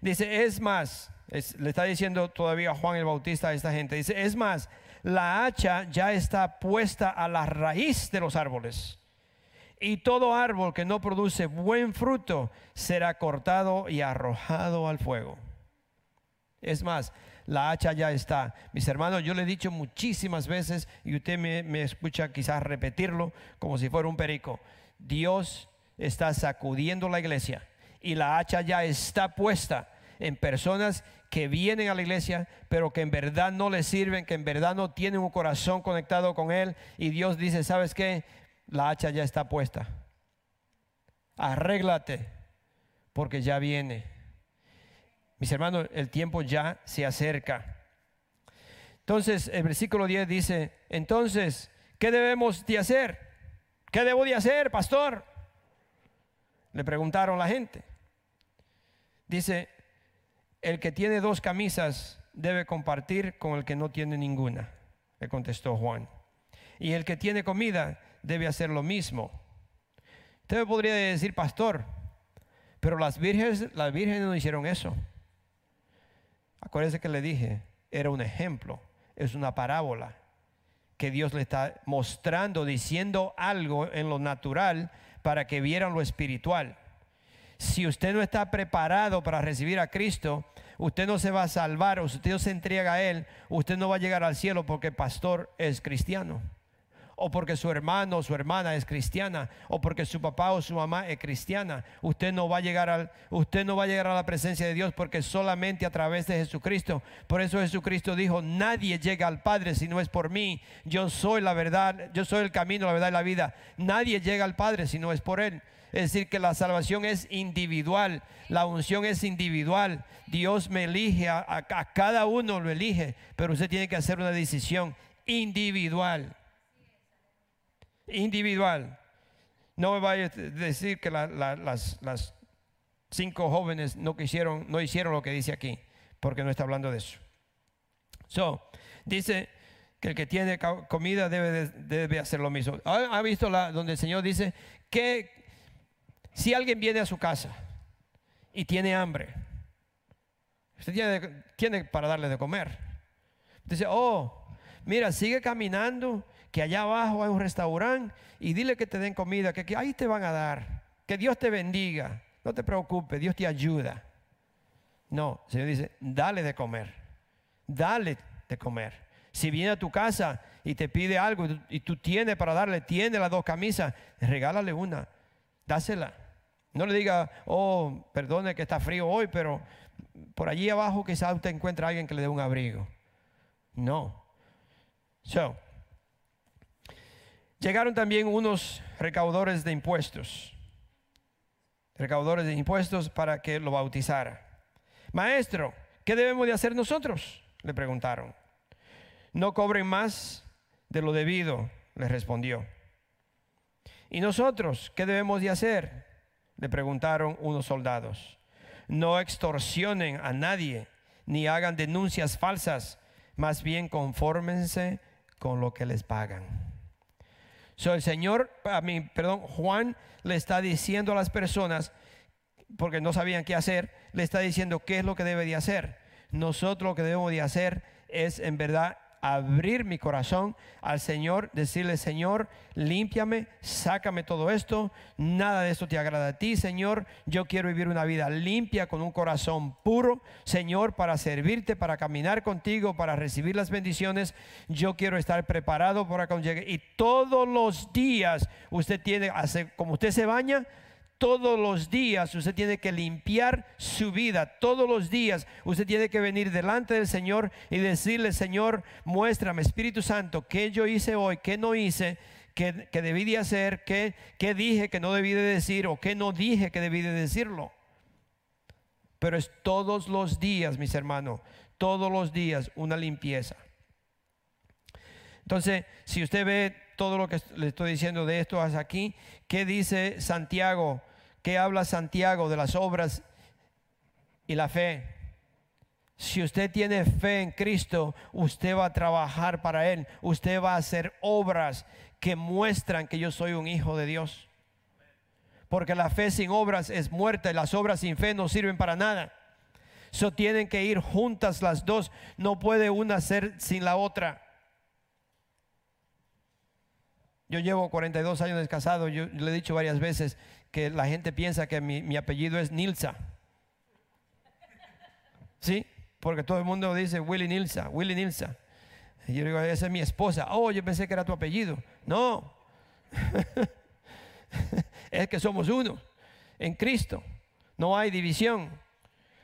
Speaker 2: dice, es más, le está diciendo todavía Juan el Bautista a esta gente. Dice, es más, la hacha ya está puesta a la raíz de los árboles. Y todo árbol que no produce buen fruto será cortado y arrojado al fuego. Es más, la hacha ya está. Mis hermanos, yo le he dicho muchísimas veces y usted me, me escucha quizás repetirlo como si fuera un perico. Dios está sacudiendo la iglesia y la hacha ya está puesta en personas que vienen a la iglesia, pero que en verdad no le sirven, que en verdad no tienen un corazón conectado con Él. Y Dios dice, ¿sabes qué? La hacha ya está puesta. Arréglate, porque ya viene. Mis hermanos, el tiempo ya se acerca. Entonces, el versículo 10 dice, entonces, ¿qué debemos de hacer? ¿Qué debo de hacer, pastor? Le preguntaron la gente. Dice, el que tiene dos camisas debe compartir con el que no tiene ninguna, le contestó Juan. Y el que tiene comida debe hacer lo mismo. Usted podría decir, pastor, pero las vírgenes, las vírgenes no hicieron eso. Acuérdense que le dije, era un ejemplo, es una parábola que Dios le está mostrando, diciendo algo en lo natural para que vieran lo espiritual. Si usted no está preparado para recibir a Cristo, usted no se va a salvar, o usted no se entrega a Él, usted no va a llegar al cielo porque el pastor es cristiano o porque su hermano o su hermana es cristiana, o porque su papá o su mamá es cristiana. Usted no va a llegar al, usted no va a llegar a la presencia de Dios porque solamente a través de Jesucristo. Por eso Jesucristo dijo, nadie llega al Padre si no es por mí. Yo soy la verdad, yo soy el camino, la verdad y la vida. Nadie llega al Padre si no es por Él. Es decir, que la salvación es individual, la unción es individual. Dios me elige, a, cada uno lo elige, pero usted tiene que hacer una decisión individual individual. No me vaya a decir que las, cinco jóvenes no, quisieron, no hicieron lo que dice aquí, porque no está hablando de eso. So, dice que el que tiene comida debe, debe hacer lo mismo. ¿Ha, visto la, donde el Señor dice que si alguien viene a su casa y tiene hambre, usted tiene, para darle de comer. Dice, oh, mira, sigue caminando que allá abajo hay un restaurante y dile que te den comida, que, ahí te van a dar. Que Dios te bendiga. No te preocupes, Dios te ayuda. No, el Señor dice, dale de comer. Dale de comer. Si viene a tu casa y te pide algo y tú tienes para darle, tiene las dos camisas, regálale una, dásela. No le diga, oh, perdone que está frío hoy, pero por allí abajo quizás usted encuentre a alguien que le dé un abrigo. No. So, Llegaron también unos recaudadores de impuestos, recaudadores de impuestos para que lo bautizara. Maestro, ¿qué debemos de hacer nosotros? Le preguntaron. No cobren más de lo debido, le respondió. ¿Y nosotros qué debemos de hacer? Le preguntaron unos soldados. No extorsionen a nadie, ni hagan denuncias falsas, más bien confórmense con lo que les pagan. So, el Señor, a mí, perdón, Juan le está diciendo a las personas, porque no sabían qué hacer, le está diciendo qué es lo que debe de hacer. Nosotros lo que debemos de hacer es en verdad abrir mi corazón al Señor, decirle, Señor, límpiame, sácame todo esto, nada de esto te agrada a ti, Señor, yo quiero vivir una vida limpia con un corazón puro, Señor, para servirte, para caminar contigo, para recibir las bendiciones, yo quiero estar preparado para cuando llegue. Y todos los días usted tiene, como usted se baña, todos los días usted tiene que limpiar su vida. Todos los días usted tiene que venir delante del Señor y decirle, Señor, muéstrame, Espíritu Santo, qué yo hice hoy, qué no hice, qué, debí de hacer, qué, qué dije que no debí de decir o qué no dije que debí de decirlo. Pero es todos los días, mis hermanos, todos los días una limpieza. Entonces, si usted ve todo lo que le estoy diciendo de esto hasta aquí, ¿qué dice Santiago ¿Qué habla Santiago de las obras y la fe? Si usted tiene fe en Cristo, usted va a trabajar para Él. Usted va a hacer obras que muestran que yo soy un hijo de Dios. Porque la fe sin obras es muerta y las obras sin fe no sirven para nada. Eso tienen que ir juntas las dos. No puede una ser sin la otra. Yo llevo 42 años descasado. Yo le he dicho varias veces que la gente piensa que mi, apellido es Nilsa. ¿Sí? Porque todo el mundo dice Willy Nilsa, Willy Nilsa. Y yo digo, esa es mi esposa. Oh, yo pensé que era tu apellido. No. es que somos uno en Cristo. No hay división.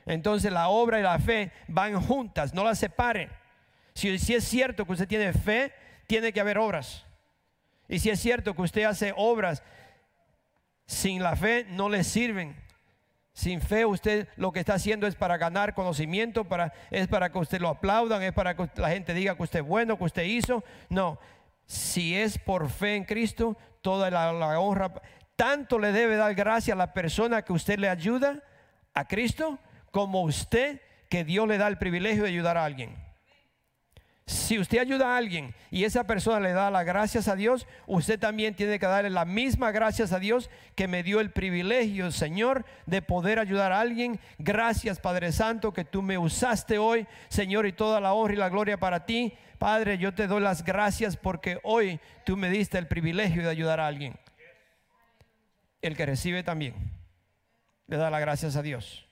Speaker 2: Entonces la obra y la fe van juntas, no las separen. Si, si es cierto que usted tiene fe, tiene que haber obras. Y si es cierto que usted hace obras sin la fe no le sirven. Sin fe usted lo que está haciendo es para ganar conocimiento, para, es para que usted lo aplaudan, es para que la gente diga que usted es bueno, que usted hizo. No, si es por fe en Cristo, toda la, la honra, tanto le debe dar gracia a la persona que usted le ayuda a Cristo, como usted que Dios le da el privilegio de ayudar a alguien. Si usted ayuda a alguien y esa persona le da las gracias a Dios, usted también tiene que darle la misma gracias a Dios que me dio el privilegio, Señor, de poder ayudar a alguien. Gracias, Padre Santo, que tú me usaste hoy, Señor, y toda la honra y la gloria para ti. Padre, yo te doy las gracias porque hoy tú me diste el privilegio de ayudar a alguien. El que recibe también le da las gracias a Dios.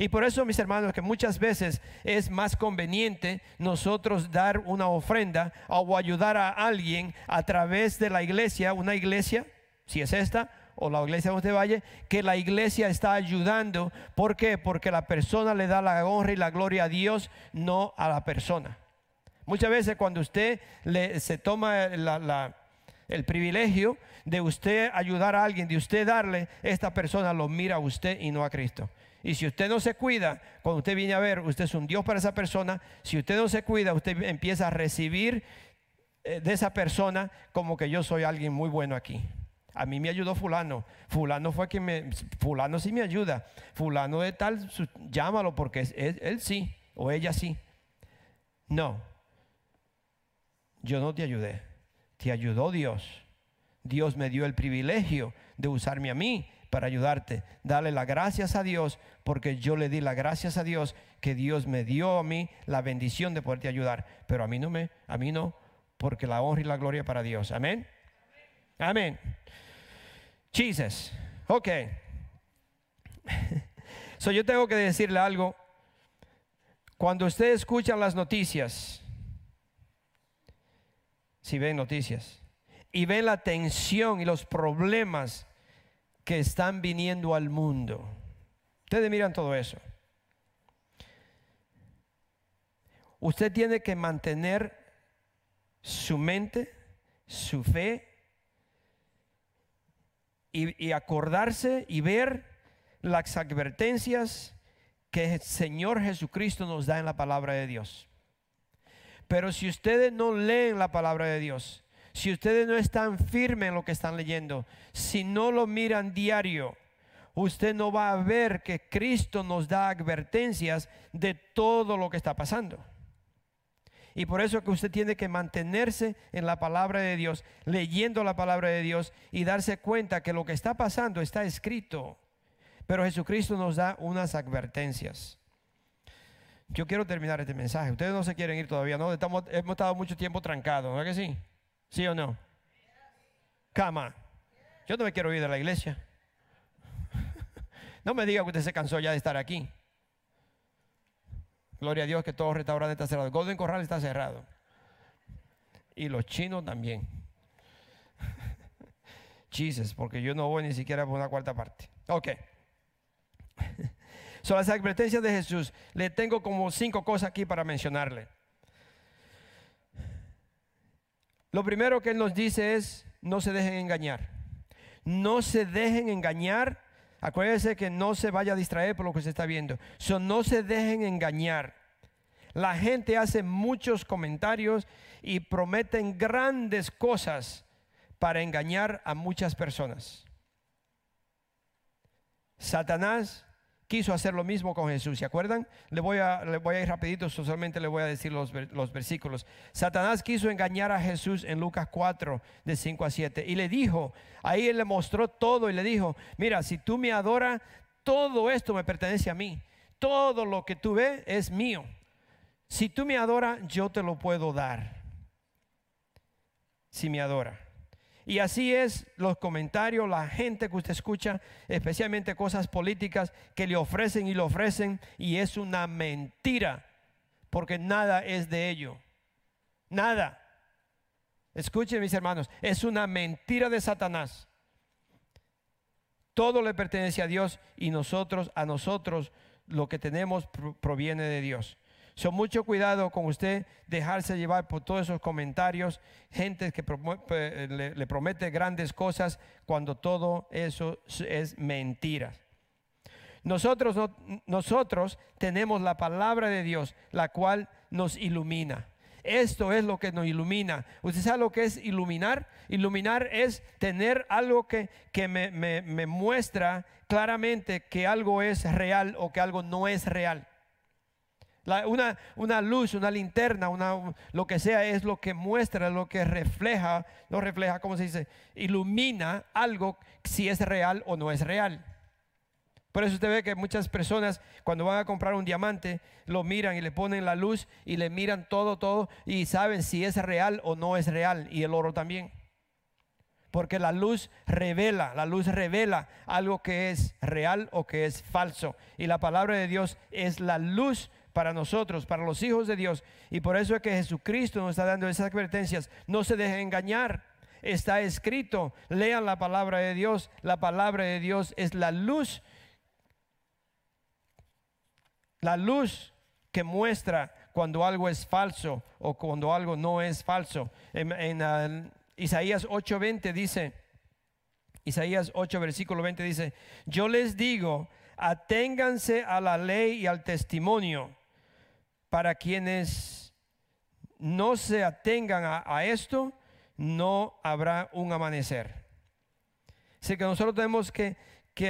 Speaker 2: Y por eso, mis hermanos, que muchas veces es más conveniente nosotros dar una ofrenda o ayudar a alguien a través de la iglesia, una iglesia, si es esta, o la iglesia donde vaya, que la iglesia está ayudando. ¿Por qué? Porque la persona le da la honra y la gloria a Dios, no a la persona. Muchas veces cuando usted le, se toma el privilegio de usted ayudar a alguien, de usted darle, esta persona lo mira a usted y no a Cristo. Y si usted no se cuida, cuando usted viene a ver, usted es un Dios para esa persona. Si usted no se cuida, usted empieza a recibir eh, de esa persona como que yo soy alguien muy bueno aquí. A mí me ayudó fulano. Fulano fue quien me... Fulano sí me ayuda. Fulano de tal, llámalo porque él sí o ella sí. No. Yo no te ayudé. Te ayudó Dios. Dios me dio el privilegio de usarme a mí para ayudarte. Dale las gracias a Dios porque yo le di las gracias a Dios que Dios me dio a mí la bendición de poderte ayudar. Pero a mí no me, a mí no, porque la honra y la gloria para Dios. Amén. Amén. Jesus. Ok. So yo tengo que decirle algo. Cuando usted escucha las noticias, si ven noticias, y ven la tensión y los problemas que están viniendo al mundo. Ustedes miran todo eso. Usted tiene que mantener su mente, su fe y, acordarse y ver las advertencias que el Señor Jesucristo nos da en la palabra de Dios. Pero si ustedes no leen la palabra de Dios, si ustedes no están firmes en lo que están leyendo, si no lo miran diario, usted no va a ver que Cristo nos da advertencias de todo lo que está pasando. Y por eso que usted tiene que mantenerse en la palabra de Dios, leyendo la palabra de Dios y darse cuenta que lo que está pasando está escrito. Pero Jesucristo nos da unas advertencias. Yo quiero terminar este mensaje. Ustedes no se quieren ir todavía, ¿no? hemos estado mucho tiempo trancados, ¿no es que sí? ¿Sí o no? Cama. Yo no me quiero ir de la iglesia. No me diga que usted se cansó ya de estar aquí. Gloria a Dios que todo restaurante está cerrado. Golden Corral está cerrado. Y los chinos también. Chises, porque yo no voy ni siquiera por una cuarta parte. Ok. Son las advertencias de Jesús. Le tengo como cinco cosas aquí para mencionarle. Lo primero que Él nos dice es, no se dejen engañar. No se dejen engañar. Acuérdense que no se vaya a distraer por lo que se está viendo. no se dejen engañar. La gente hace muchos comentarios y prometen grandes cosas para engañar a muchas personas. Satanás quiso hacer lo mismo con Jesús. ¿Se acuerdan? Le voy a, le voy a ir rapidito, solamente le voy a decir los, los, versículos. Satanás quiso engañar a Jesús en Lucas 4, de 5 a 7. Y le dijo, ahí él le mostró todo y le dijo, mira, si tú me adoras, todo esto me pertenece a mí. Todo lo que tú ves es mío. Si tú me adoras, yo te lo puedo dar. Si me adora. Y así es los comentarios, la gente que usted escucha, especialmente cosas políticas que le ofrecen y le ofrecen y es una mentira, porque nada es de ello. Nada. Escuchen mis hermanos, es una mentira de Satanás. Todo le pertenece a Dios y nosotros, a nosotros, lo que tenemos proviene de Dios. Son mucho cuidado con usted dejarse llevar por todos esos comentarios, gente que le, promete grandes cosas cuando todo eso es mentira. Nosotros, nosotros tenemos la palabra de Dios, la cual nos ilumina. Esto es lo que nos ilumina. ¿Usted sabe lo que es iluminar? Iluminar es tener algo que, que me, me muestra claramente que algo es real o que algo no es real. Una, una, luz, una linterna, una, lo que sea, es lo que muestra, lo que refleja, no refleja, ¿cómo se dice? Ilumina algo si es real o no es real. Por eso usted ve que muchas personas cuando van a comprar un diamante lo miran y le ponen la luz y le miran todo, todo y saben si es real o no es real y el oro también. Porque la luz revela, la luz revela algo que es real o que es falso. Y la palabra de Dios es la luz para nosotros, para los hijos de Dios. Y por eso es que Jesucristo nos está dando esas advertencias. No se dejen engañar. Está escrito, lean la palabra de Dios. La palabra de Dios es la luz la luz que muestra cuando algo es falso o cuando algo no es falso. En, uh, Isaías 8:20 dice, Isaías 8 versículo 20 dice, yo les digo, aténganse a la ley y al testimonio para quienes no se atengan a, esto, no habrá un amanecer. Así que nosotros tenemos que,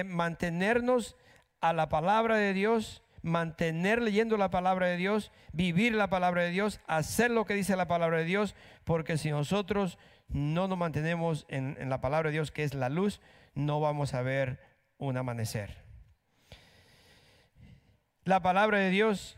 Speaker 2: mantenernos a la palabra de Dios mantener leyendo la palabra de Dios, vivir la palabra de Dios, hacer lo que dice la palabra de Dios, porque si nosotros no nos mantenemos en, la palabra de Dios, que es la luz, no vamos a ver un amanecer. La palabra de Dios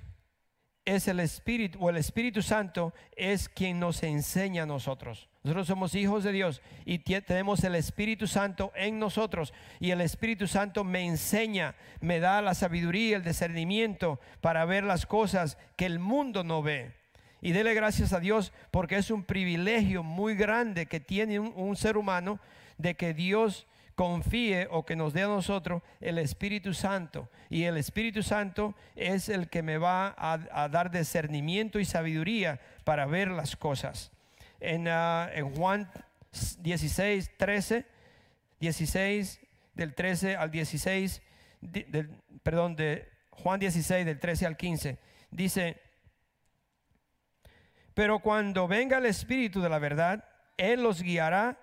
Speaker 2: es el Espíritu, o el Espíritu Santo es quien nos enseña a nosotros. Nosotros somos hijos de Dios y tenemos el Espíritu Santo en nosotros y el Espíritu Santo me enseña, me da la sabiduría, el discernimiento para ver las cosas que el mundo no ve. Y dele gracias a Dios porque es un privilegio muy grande que tiene un, ser humano de que Dios confíe o que nos dé a nosotros el Espíritu Santo. Y el Espíritu Santo es el que me va a dar discernimiento y sabiduría para ver las cosas en, ah, en Juan 16, 13, 16 del 13 al 16, perdón, de Juan 16 del 13 al 15, dice, pero cuando venga el Espíritu de la verdad, Él los guiará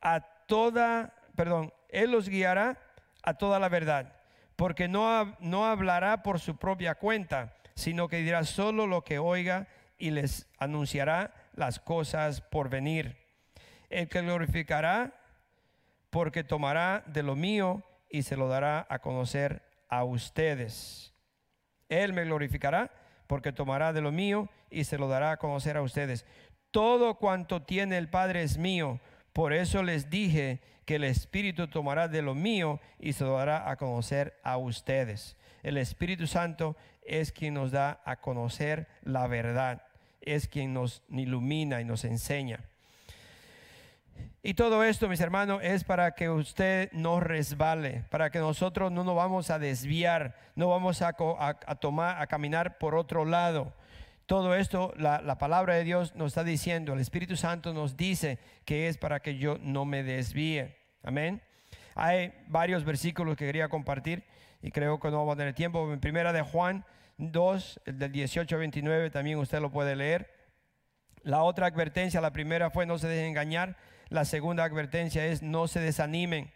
Speaker 2: a toda, perdón, Él los guiará a toda la verdad, porque no, no hablará por su propia cuenta, sino que dirá solo lo que oiga y les anunciará las cosas por venir. El que glorificará porque tomará de lo mío y se lo dará a conocer a ustedes. Él me glorificará porque tomará de lo mío y se lo dará a conocer a ustedes. Todo cuanto tiene el Padre es mío. Por eso les dije que el Espíritu tomará de lo mío y se lo dará a conocer a ustedes. El Espíritu Santo es quien nos da a conocer la verdad es quien nos ilumina y nos enseña. Y todo esto, mis hermanos, es para que usted no resbale, para que nosotros no nos vamos a desviar, no vamos a, tomar, a caminar por otro lado. Todo esto, la, la, palabra de Dios nos está diciendo, el Espíritu Santo nos dice que es para que yo no me desvíe. Amén. Hay varios versículos que quería compartir y creo que no vamos a tener tiempo. En primera de Juan 2, el del 18 a 29, también usted lo puede leer. La otra advertencia, la primera fue no se dejen engañar. La segunda advertencia es no se desanimen.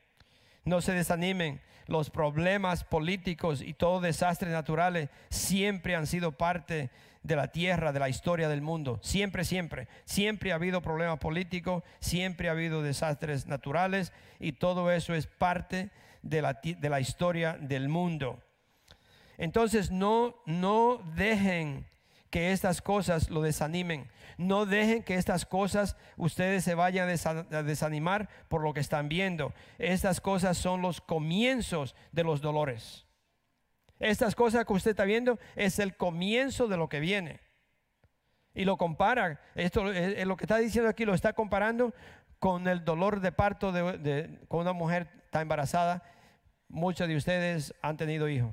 Speaker 2: No se desanimen. Los problemas políticos y todo desastres naturales siempre han sido parte de la tierra, de la historia del mundo. Siempre, siempre. Siempre ha habido problemas políticos, siempre ha habido desastres naturales y todo eso es parte de la, de la historia del mundo. Entonces no, no dejen que estas cosas lo desanimen. No dejen que estas cosas ustedes se vayan a desanimar por lo que están viendo. Estas cosas son los comienzos de los dolores. Estas cosas que usted está viendo es el comienzo de lo que viene. Y lo compara, esto es lo que está diciendo aquí, lo está comparando con el dolor de parto de, con una mujer está embarazada. Muchos de ustedes han tenido hijos.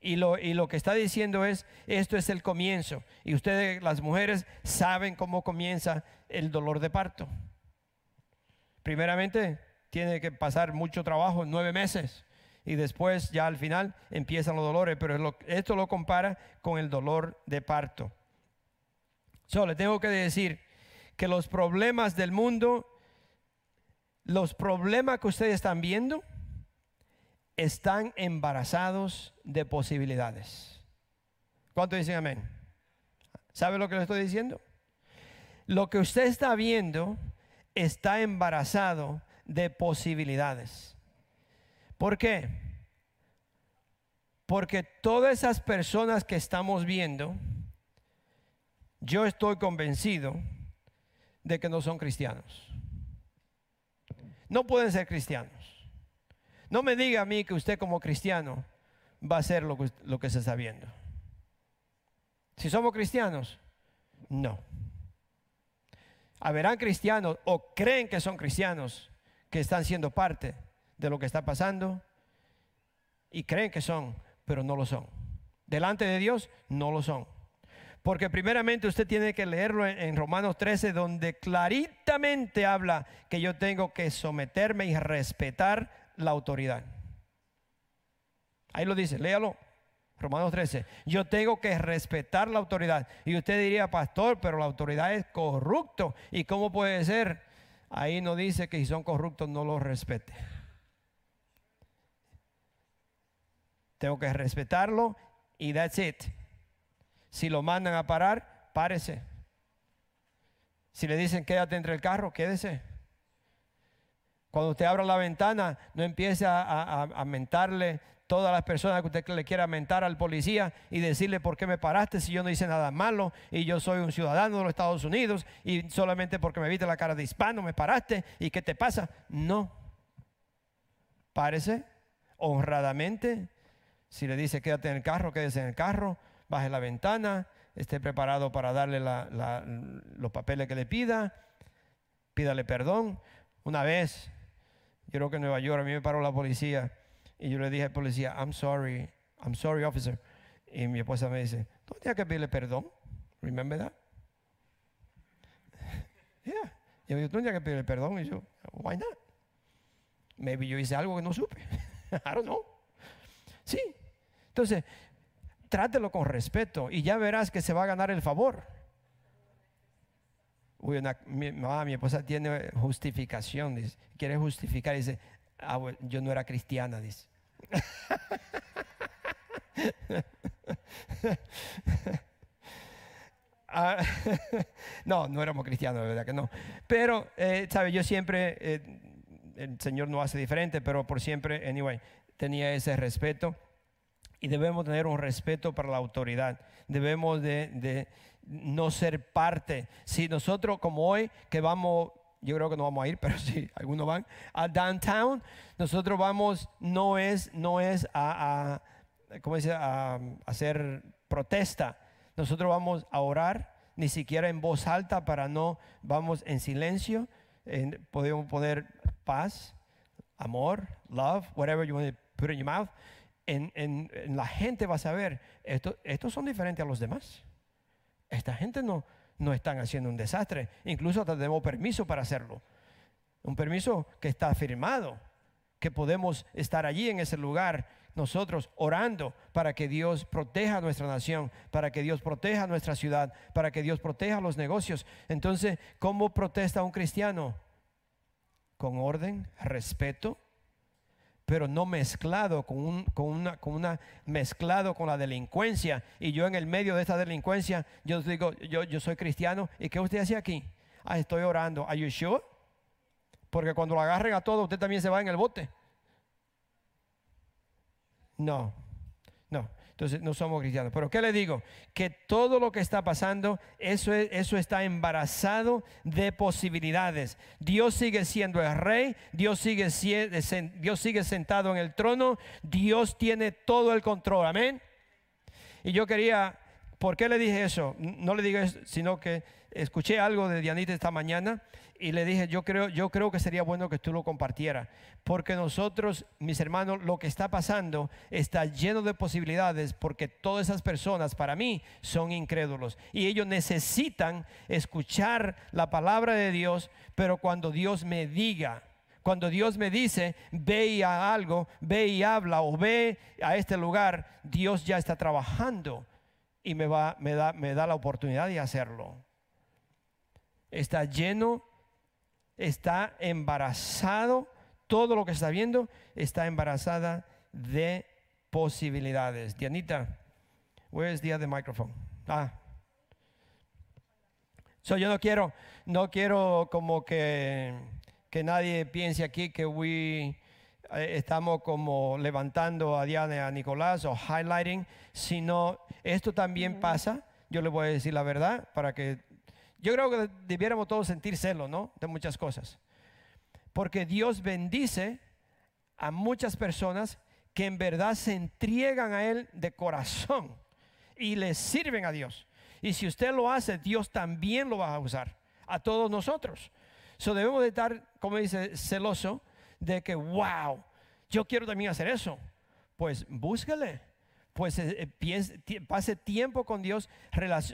Speaker 2: Y lo, y lo que está diciendo es, esto es el comienzo. Y ustedes, las mujeres, saben cómo comienza el dolor de parto. Primeramente, tiene que pasar mucho trabajo, nueve meses. Y después, ya al final, empiezan los dolores. Pero esto lo compara con el dolor de parto. Solo tengo que decir que los problemas del mundo, los problemas que ustedes están viendo, están embarazados de posibilidades. ¿Cuánto dicen amén? ¿Sabe lo que le estoy diciendo? Lo que usted está viendo está embarazado de posibilidades. ¿Por qué? Porque todas esas personas que estamos viendo, yo estoy convencido de que no son cristianos. No pueden ser cristianos. No me diga a mí que usted como cristiano va a hacer lo que, lo que se está viendo. Si somos cristianos, no. Haberán cristianos o creen que son cristianos que están siendo parte de lo que está pasando y creen que son, pero no lo son. Delante de Dios no lo son. Porque primeramente usted tiene que leerlo en, Romanos 13, donde claritamente habla que yo tengo que someterme y respetar la autoridad. Ahí lo dice, léalo. Romanos 13. Yo tengo que respetar la autoridad. Y usted diría, pastor, pero la autoridad es corrupto. ¿Y cómo puede ser? Ahí no dice que si son corruptos no los respete. Tengo que respetarlo y that's it. Si lo mandan a parar, párese. Si le dicen quédate entre el carro, quédese. Cuando usted abra la ventana, no empiece a, mentarle todas las personas que usted le quiera mentar al policía y decirle por qué me paraste si yo no hice nada malo y yo soy un ciudadano de los Estados Unidos y solamente porque me viste la cara de hispano me paraste y qué te pasa. No. Párese honradamente. Si le dice quédate en el carro, quédese en el carro baje la ventana, esté preparado para darle los papeles que le pida, pídale perdón. Una vez, yo creo que en Nueva York a mí me paró la policía y yo le dije al policía, I'm sorry, I'm sorry officer. Y mi esposa me dice, ¿tú tienes que pedirle perdón? Remember that? yeah. Y yo, tú tienes que pedirle perdón. Y yo, why not? Maybe yo hice algo que no supe. I don't know. Sí. Entonces, trátelo con respeto y ya verás que se va a ganar el favor. Uy, mi, mi, esposa tiene justificación, dice, quiere justificar, dice, ah, yo no era cristiana, dice. Ah, no, no éramos cristianos, de verdad que no. Pero, eh, ¿sabe? Yo siempre, eh, el Señor no hace diferente, pero por siempre, anyway, tenía ese respeto y debemos tener un respeto para la autoridad. Debemos de, no ser parte. Si nosotros como hoy que vamos, yo creo que no vamos a ir, pero si algunos van a downtown, nosotros vamos, no es, no es a, ¿cómo dice? a, hacer protesta. Nosotros vamos a orar, ni siquiera en voz alta para no, vamos en silencio, podemos poner paz, amor, love, whatever you want to put in your mouth en, la gente va a saber, esto, estos son diferentes a los demás. Esta gente no, no están haciendo un desastre. Incluso tenemos permiso para hacerlo. Un permiso que está firmado, que podemos estar allí en ese lugar nosotros orando para que Dios proteja nuestra nación, para que Dios proteja nuestra ciudad, para que Dios proteja los negocios. Entonces, ¿cómo protesta un cristiano? Con orden, respeto, pero no mezclado con, un, con, una, con una mezclado con la delincuencia. Y yo en el medio de esta delincuencia, yo digo, yo, yo soy cristiano. ¿Y qué usted hace aquí? Ah, estoy orando. ¿Are you sure? Porque cuando lo agarren a todos, usted también se va en el bote. No, no. Entonces no somos cristianos. Pero ¿qué le digo? Que todo lo que está pasando, eso, eso está embarazado de posibilidades. Dios sigue siendo el rey, Dios sigue, Dios sigue sentado en el trono, Dios tiene todo el control. Amén. Y yo quería, ¿por qué le dije eso? No le digo eso, sino que escuché algo de Dianita esta mañana y le dije, yo creo, yo creo que sería bueno que tú lo compartieras, porque nosotros, mis hermanos, lo que está pasando está lleno de posibilidades, porque todas esas personas para mí son incrédulos y ellos necesitan escuchar la palabra de Dios, pero cuando Dios me diga, cuando Dios me dice, ve y a algo, ve y habla o ve a este lugar, Dios ya está trabajando y me, va, me, da, me da la oportunidad de hacerlo. Está lleno está embarazado, todo lo que está viendo está embarazada de posibilidades. Dianita, Where's the other microphone? Ah. So yo no quiero, no quiero como que, que nadie piense aquí que we, eh, estamos como levantando a Diana y a Nicolás o highlighting, sino esto también pasa, yo le voy a decir la verdad, para que yo creo que debiéramos todos sentir celo, ¿no? De muchas cosas. Porque Dios bendice a muchas personas que en verdad se entregan a Él de corazón y le sirven a Dios. Y si usted lo hace, Dios también lo va a usar a todos nosotros. So debemos de estar, como dice, celoso de que, wow, yo quiero también hacer eso. Pues búsquele, pues eh, eh, pase tiempo con Dios,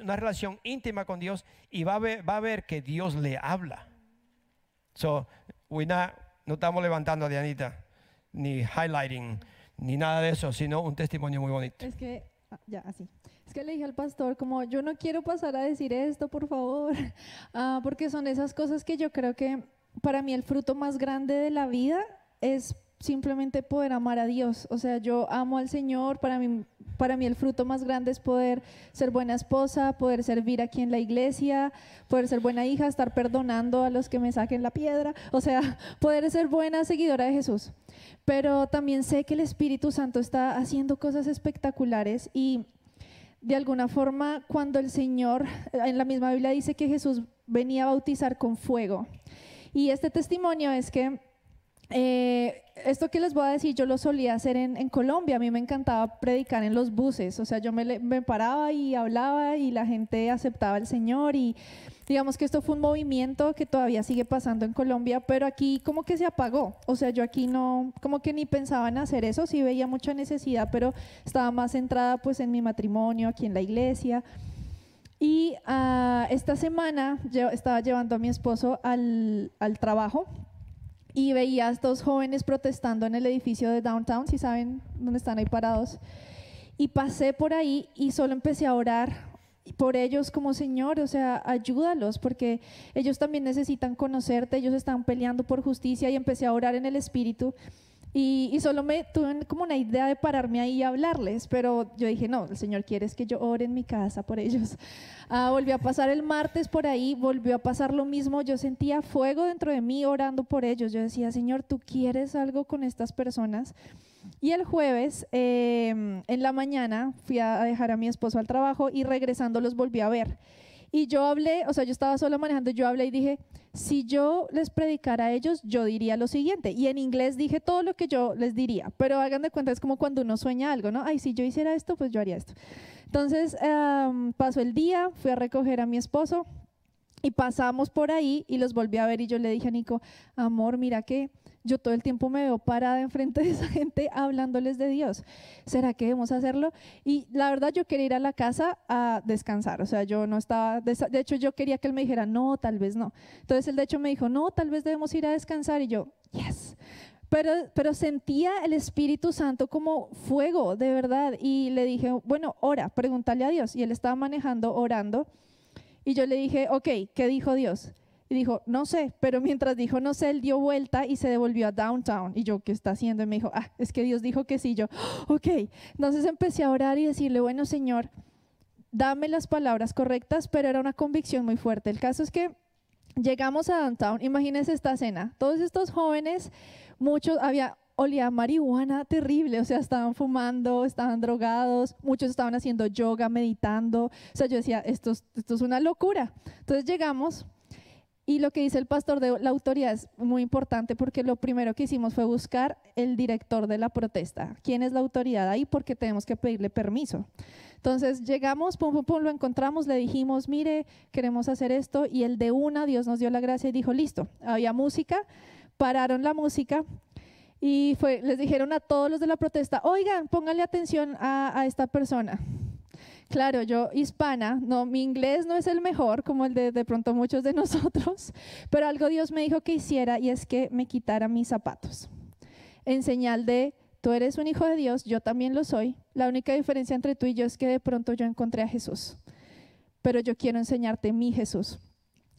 Speaker 2: una relación íntima con Dios y va a ver, va a ver que Dios le habla. So, we no estamos levantando a Dianita, ni highlighting, ni nada de eso, sino un testimonio muy bonito.
Speaker 3: Es que, ah, ya, así. Es que le dije al pastor, como yo no quiero pasar a decir esto, por favor, ah, porque son esas cosas que yo creo que para mí el fruto más grande de la vida es simplemente poder amar a Dios. O sea, yo amo al Señor, para mí, para mí el fruto más grande es poder ser buena esposa, poder servir aquí en la iglesia, poder ser buena hija, estar perdonando a los que me saquen la piedra, o sea, poder ser buena seguidora de Jesús. Pero también sé que el Espíritu Santo está haciendo cosas espectaculares y de alguna forma, cuando el Señor, en la misma Biblia dice que Jesús venía a bautizar con fuego. Y este testimonio es que eh, esto que les voy a decir, yo lo solía hacer en, Colombia. A mí me encantaba predicar en los buses. O sea, yo me, me paraba y hablaba y la gente aceptaba al Señor y Digamos que esto fue un movimiento que todavía sigue pasando en Colombia, pero aquí como que se apagó. O sea, yo aquí no, como que ni pensaba en hacer eso, sí veía mucha necesidad, pero estaba más centrada pues en mi matrimonio, aquí en la iglesia. Y uh, esta semana yo estaba llevando a mi esposo al, al trabajo y veía a estos jóvenes protestando en el edificio de Downtown, si saben dónde están ahí parados. Y pasé por ahí y solo empecé a orar por ellos como Señor, o sea, ayúdalos, porque ellos también necesitan conocerte, ellos están peleando por justicia y empecé a orar en el Espíritu. Y, solo me tuve como una idea de pararme ahí y hablarles, pero yo dije, no, el Señor quiere que yo ore en mi casa por ellos. Ah, volvió a pasar el martes por ahí, volvió a pasar lo mismo, yo sentía fuego dentro de mí orando por ellos. Yo decía, Señor, tú quieres algo con estas personas. Y el jueves, em, en la mañana, fui a dejar a mi esposo al trabajo y regresando los volví a ver. Y yo hablé, o sea, yo estaba solo manejando, yo hablé y dije, si yo les predicara a ellos, yo diría lo siguiente. Y en inglés dije todo lo que yo les diría, pero hagan de cuenta, es como cuando uno sueña algo, ¿no? Ay, si yo hiciera esto, pues yo haría esto. Entonces, em, pasó el día, fui a recoger a mi esposo y pasamos por ahí y los volví a ver y yo le dije a Nico, amor, mira que yo todo el tiempo me veo parada enfrente de esa gente hablándoles de Dios. ¿Será que debemos hacerlo? Y la verdad yo quería ir a la casa a descansar, o sea, yo no estaba, de hecho yo quería que él me dijera, no, tal vez no. Entonces él de hecho me dijo, no, tal vez debemos ir a descansar y yo, yes. Pero, pero sentía el Espíritu Santo como fuego, de verdad. Y le dije, bueno, ora, pregúntale a Dios. Y él estaba manejando, orando. Y yo le dije, ok, ¿qué dijo Dios? Y dijo, no sé, pero mientras dijo no sé, él dio vuelta y se devolvió a downtown. Y yo, ¿qué está haciendo? Y me dijo, ah, es que Dios dijo que sí. yo, ok. Entonces empecé a orar y decirle, bueno, Señor, dame las palabras correctas, pero era una convicción muy fuerte. El caso es que llegamos a downtown, imagínense esta escena, todos estos jóvenes, muchos, había olía marihuana terrible, o sea, estaban fumando, estaban drogados, muchos estaban haciendo yoga, meditando, o sea, yo decía, esto, esto es una locura. Entonces llegamos y lo que dice el pastor de la autoridad es muy importante porque lo primero que hicimos fue buscar el director de la protesta. ¿Quién es la autoridad ahí? Porque tenemos que pedirle permiso. Entonces llegamos, pum, pum, pum, lo encontramos, le dijimos, mire, queremos hacer esto. Y el de una, Dios nos dio la gracia y dijo, listo, había música, pararon la música y fue, les dijeron a todos los de la protesta, oigan, pónganle atención a, a esta persona. Claro, yo hispana, no, mi inglés no es el mejor como el de de pronto muchos de nosotros, pero algo Dios me dijo que hiciera y es que me quitara mis zapatos. En señal de, tú eres un hijo de Dios, yo también lo soy. La única diferencia entre tú y yo es que de pronto yo encontré a Jesús, pero yo quiero enseñarte mi Jesús.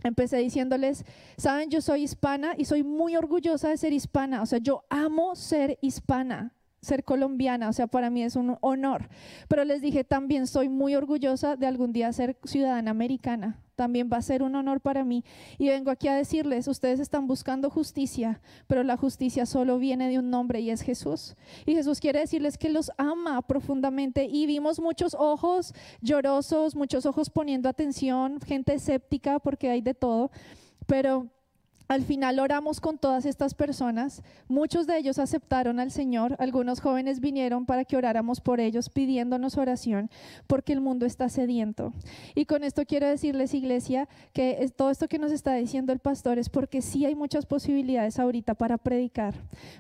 Speaker 3: Empecé diciéndoles, saben, yo soy hispana y soy muy orgullosa de ser hispana, o sea, yo amo ser hispana ser colombiana, o sea, para mí es un honor. Pero les dije, también soy muy orgullosa de algún día ser ciudadana americana. También va a ser un honor para mí. Y vengo aquí a decirles, ustedes están buscando justicia, pero la justicia solo viene de un nombre y es Jesús. Y Jesús quiere decirles que los ama profundamente. Y vimos muchos ojos llorosos, muchos ojos poniendo atención, gente escéptica, porque hay de todo. Pero al final oramos con todas estas personas, muchos de ellos aceptaron al Señor, algunos jóvenes vinieron para que oráramos por ellos pidiéndonos oración porque el mundo está sediento. Y con esto quiero decirles, iglesia, que todo esto que nos está diciendo el pastor es porque sí hay muchas posibilidades ahorita para predicar,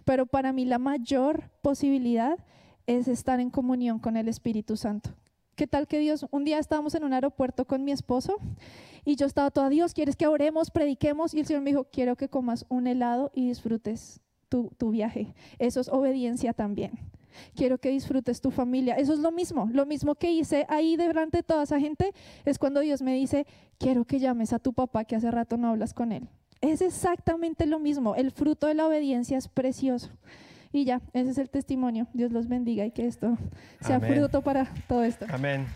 Speaker 3: pero para mí la mayor posibilidad es estar en comunión con el Espíritu Santo. ¿Qué tal que Dios, un día estábamos en un aeropuerto con mi esposo y yo estaba toda, Dios, ¿quieres que oremos, prediquemos? Y el Señor me dijo, quiero que comas un helado y disfrutes tu, tu viaje. Eso es obediencia también. Quiero que disfrutes tu familia. Eso es lo mismo. Lo mismo que hice ahí delante de toda esa gente es cuando Dios me dice, quiero que llames a tu papá que hace rato no hablas con él. Es exactamente lo mismo. El fruto de la obediencia es precioso. Y ya, ese es el testimonio. Dios los bendiga y que esto sea fruto para todo esto.
Speaker 2: Amén.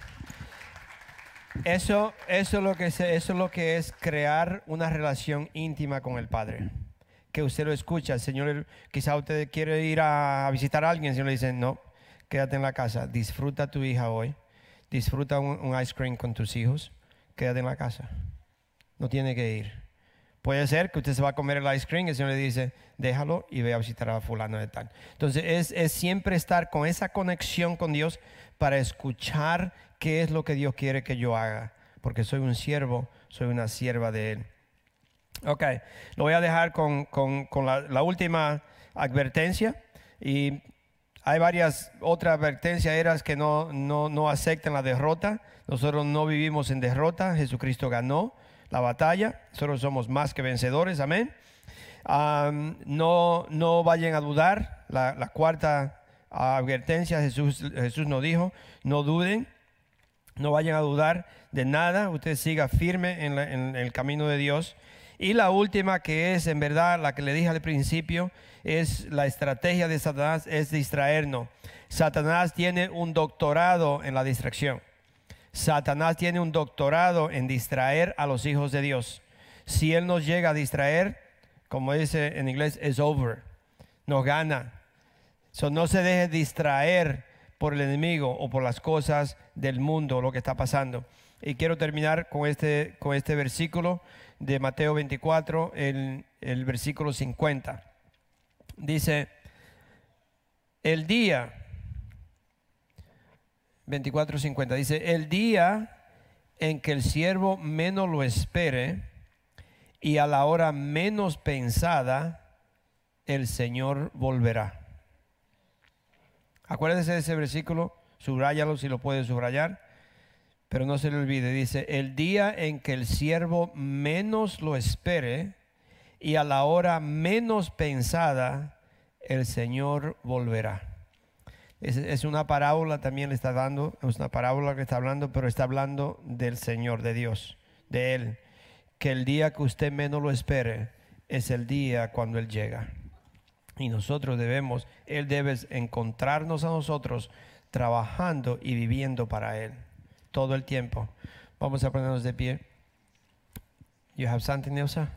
Speaker 2: Eso, eso, es lo que es, eso es lo que es crear una relación íntima con el Padre. Que usted lo escucha. El Señor, quizá usted quiere ir a, visitar a alguien. El Señor le dice, no, quédate en la casa. Disfruta a tu hija hoy. Disfruta un, un ice cream con tus hijos. Quédate en la casa. No tiene que ir. Puede ser que usted se va a comer el ice cream y el Señor le dice, déjalo y ve a visitar a fulano de tal. Entonces es, siempre estar con esa conexión con Dios para escuchar qué es lo que Dios quiere que yo haga. Porque soy un siervo, soy una sierva de Él. Ok, lo voy a dejar con, la, última advertencia. Y hay varias otras advertencias eras que no, no, no aceptan la derrota. Nosotros no vivimos en derrota. Jesucristo ganó la batalla. Nosotros somos más que vencedores, amén. No, no vayan a dudar. La, cuarta advertencia, Jesús, Jesús nos dijo, no duden, no vayan a dudar de nada, usted siga firme en, en el camino de Dios. Y la última, que es en verdad la que le dije al principio, es la estrategia de Satanás, es distraernos. Satanás tiene un doctorado en la distracción. Satanás tiene un doctorado en distraer a los hijos de Dios. Si él nos llega a distraer, como dice en inglés, es over. Nos gana. no se deje distraer por el enemigo o por las cosas del mundo, lo que está pasando. Y quiero terminar con este, con este versículo de Mateo 24, el, el versículo 50. Dice, el día 24:50 dice, el día en que el siervo menos lo espere y a la hora menos pensada, el Señor volverá. Acuérdese de ese versículo, subráyalo si lo puede subrayar, pero no se le olvide, dice, el día en que el siervo menos lo espere y a la hora menos pensada, el Señor volverá. Es, una parábola también le está dando, es una parábola que está hablando, pero está hablando del Señor, de Dios, de Él. Que el día que usted menos lo espere es el día cuando Él llega. Y nosotros debemos, Él debe encontrarnos a nosotros trabajando y viviendo para Él todo el tiempo. Vamos a ponernos de pie. You have something, Elsa?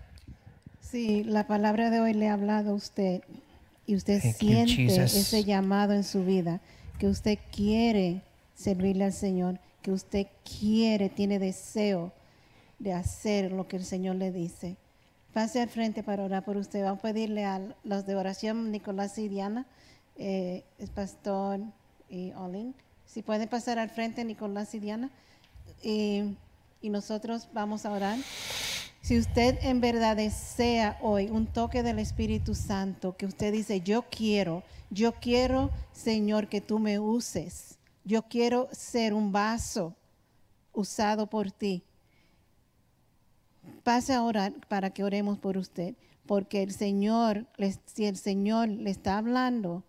Speaker 4: Sí, la palabra de hoy le ha hablado a usted y usted siente ese llamado en su vida, que usted quiere servirle al Señor, que usted quiere, tiene deseo de hacer lo que el Señor le dice. Pase al frente para orar por usted. Vamos a pedirle a los de oración, Nicolás y Diana, eh, el pastor y Olin. Si pueden pasar al frente, Nicolás y Diana. y nosotros vamos a orar. Si usted en verdad desea hoy un toque del Espíritu Santo, que usted dice, yo quiero, yo quiero, Señor, que tú me uses. Yo quiero ser un vaso usado por ti. Pase a orar para que oremos por usted, porque el Señor, si el Señor le está hablando,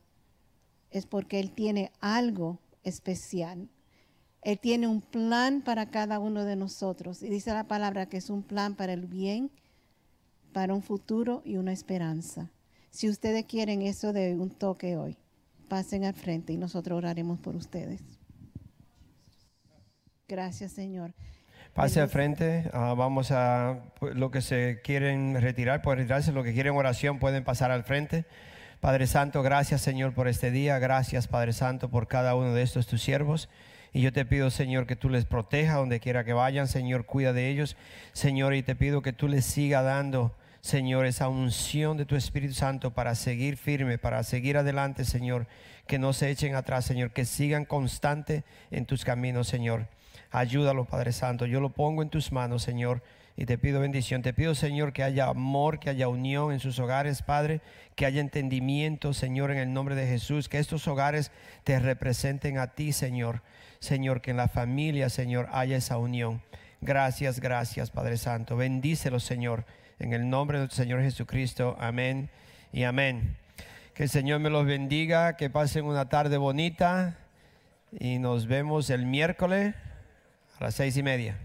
Speaker 4: es porque Él tiene algo especial. Él tiene un plan para cada uno de nosotros. Y dice la palabra que es un plan para el bien, para un futuro y una esperanza. Si ustedes quieren eso de un toque hoy, pasen al frente y nosotros oraremos por ustedes. Gracias, Señor.
Speaker 2: Pase al frente, ah, vamos a pues, lo que se quieren retirar, pueden retirarse, lo que quieren oración pueden pasar al frente. Padre Santo, gracias Señor por este día, gracias Padre Santo por cada uno de estos tus siervos. Y yo te pido, Señor, que tú les proteja donde quiera que vayan, Señor, cuida de ellos, Señor, y te pido que tú les siga dando, Señor, esa unción de tu Espíritu Santo para seguir firme, para seguir adelante, Señor, que no se echen atrás, Señor, que sigan constante en tus caminos, Señor. Ayúdalo, Padre Santo. Yo lo pongo en tus manos, Señor, y te pido bendición. Te pido, Señor, que haya amor, que haya unión en sus hogares, Padre, que haya entendimiento, Señor, en el nombre de Jesús, que estos hogares te representen a ti, Señor. Señor, que en la familia, Señor, haya esa unión. Gracias, gracias, Padre Santo. Bendícelo, Señor, en el nombre del Señor Jesucristo. Amén y amén. Que el Señor me los bendiga, que pasen una tarde bonita y nos vemos el miércoles a las seis y media.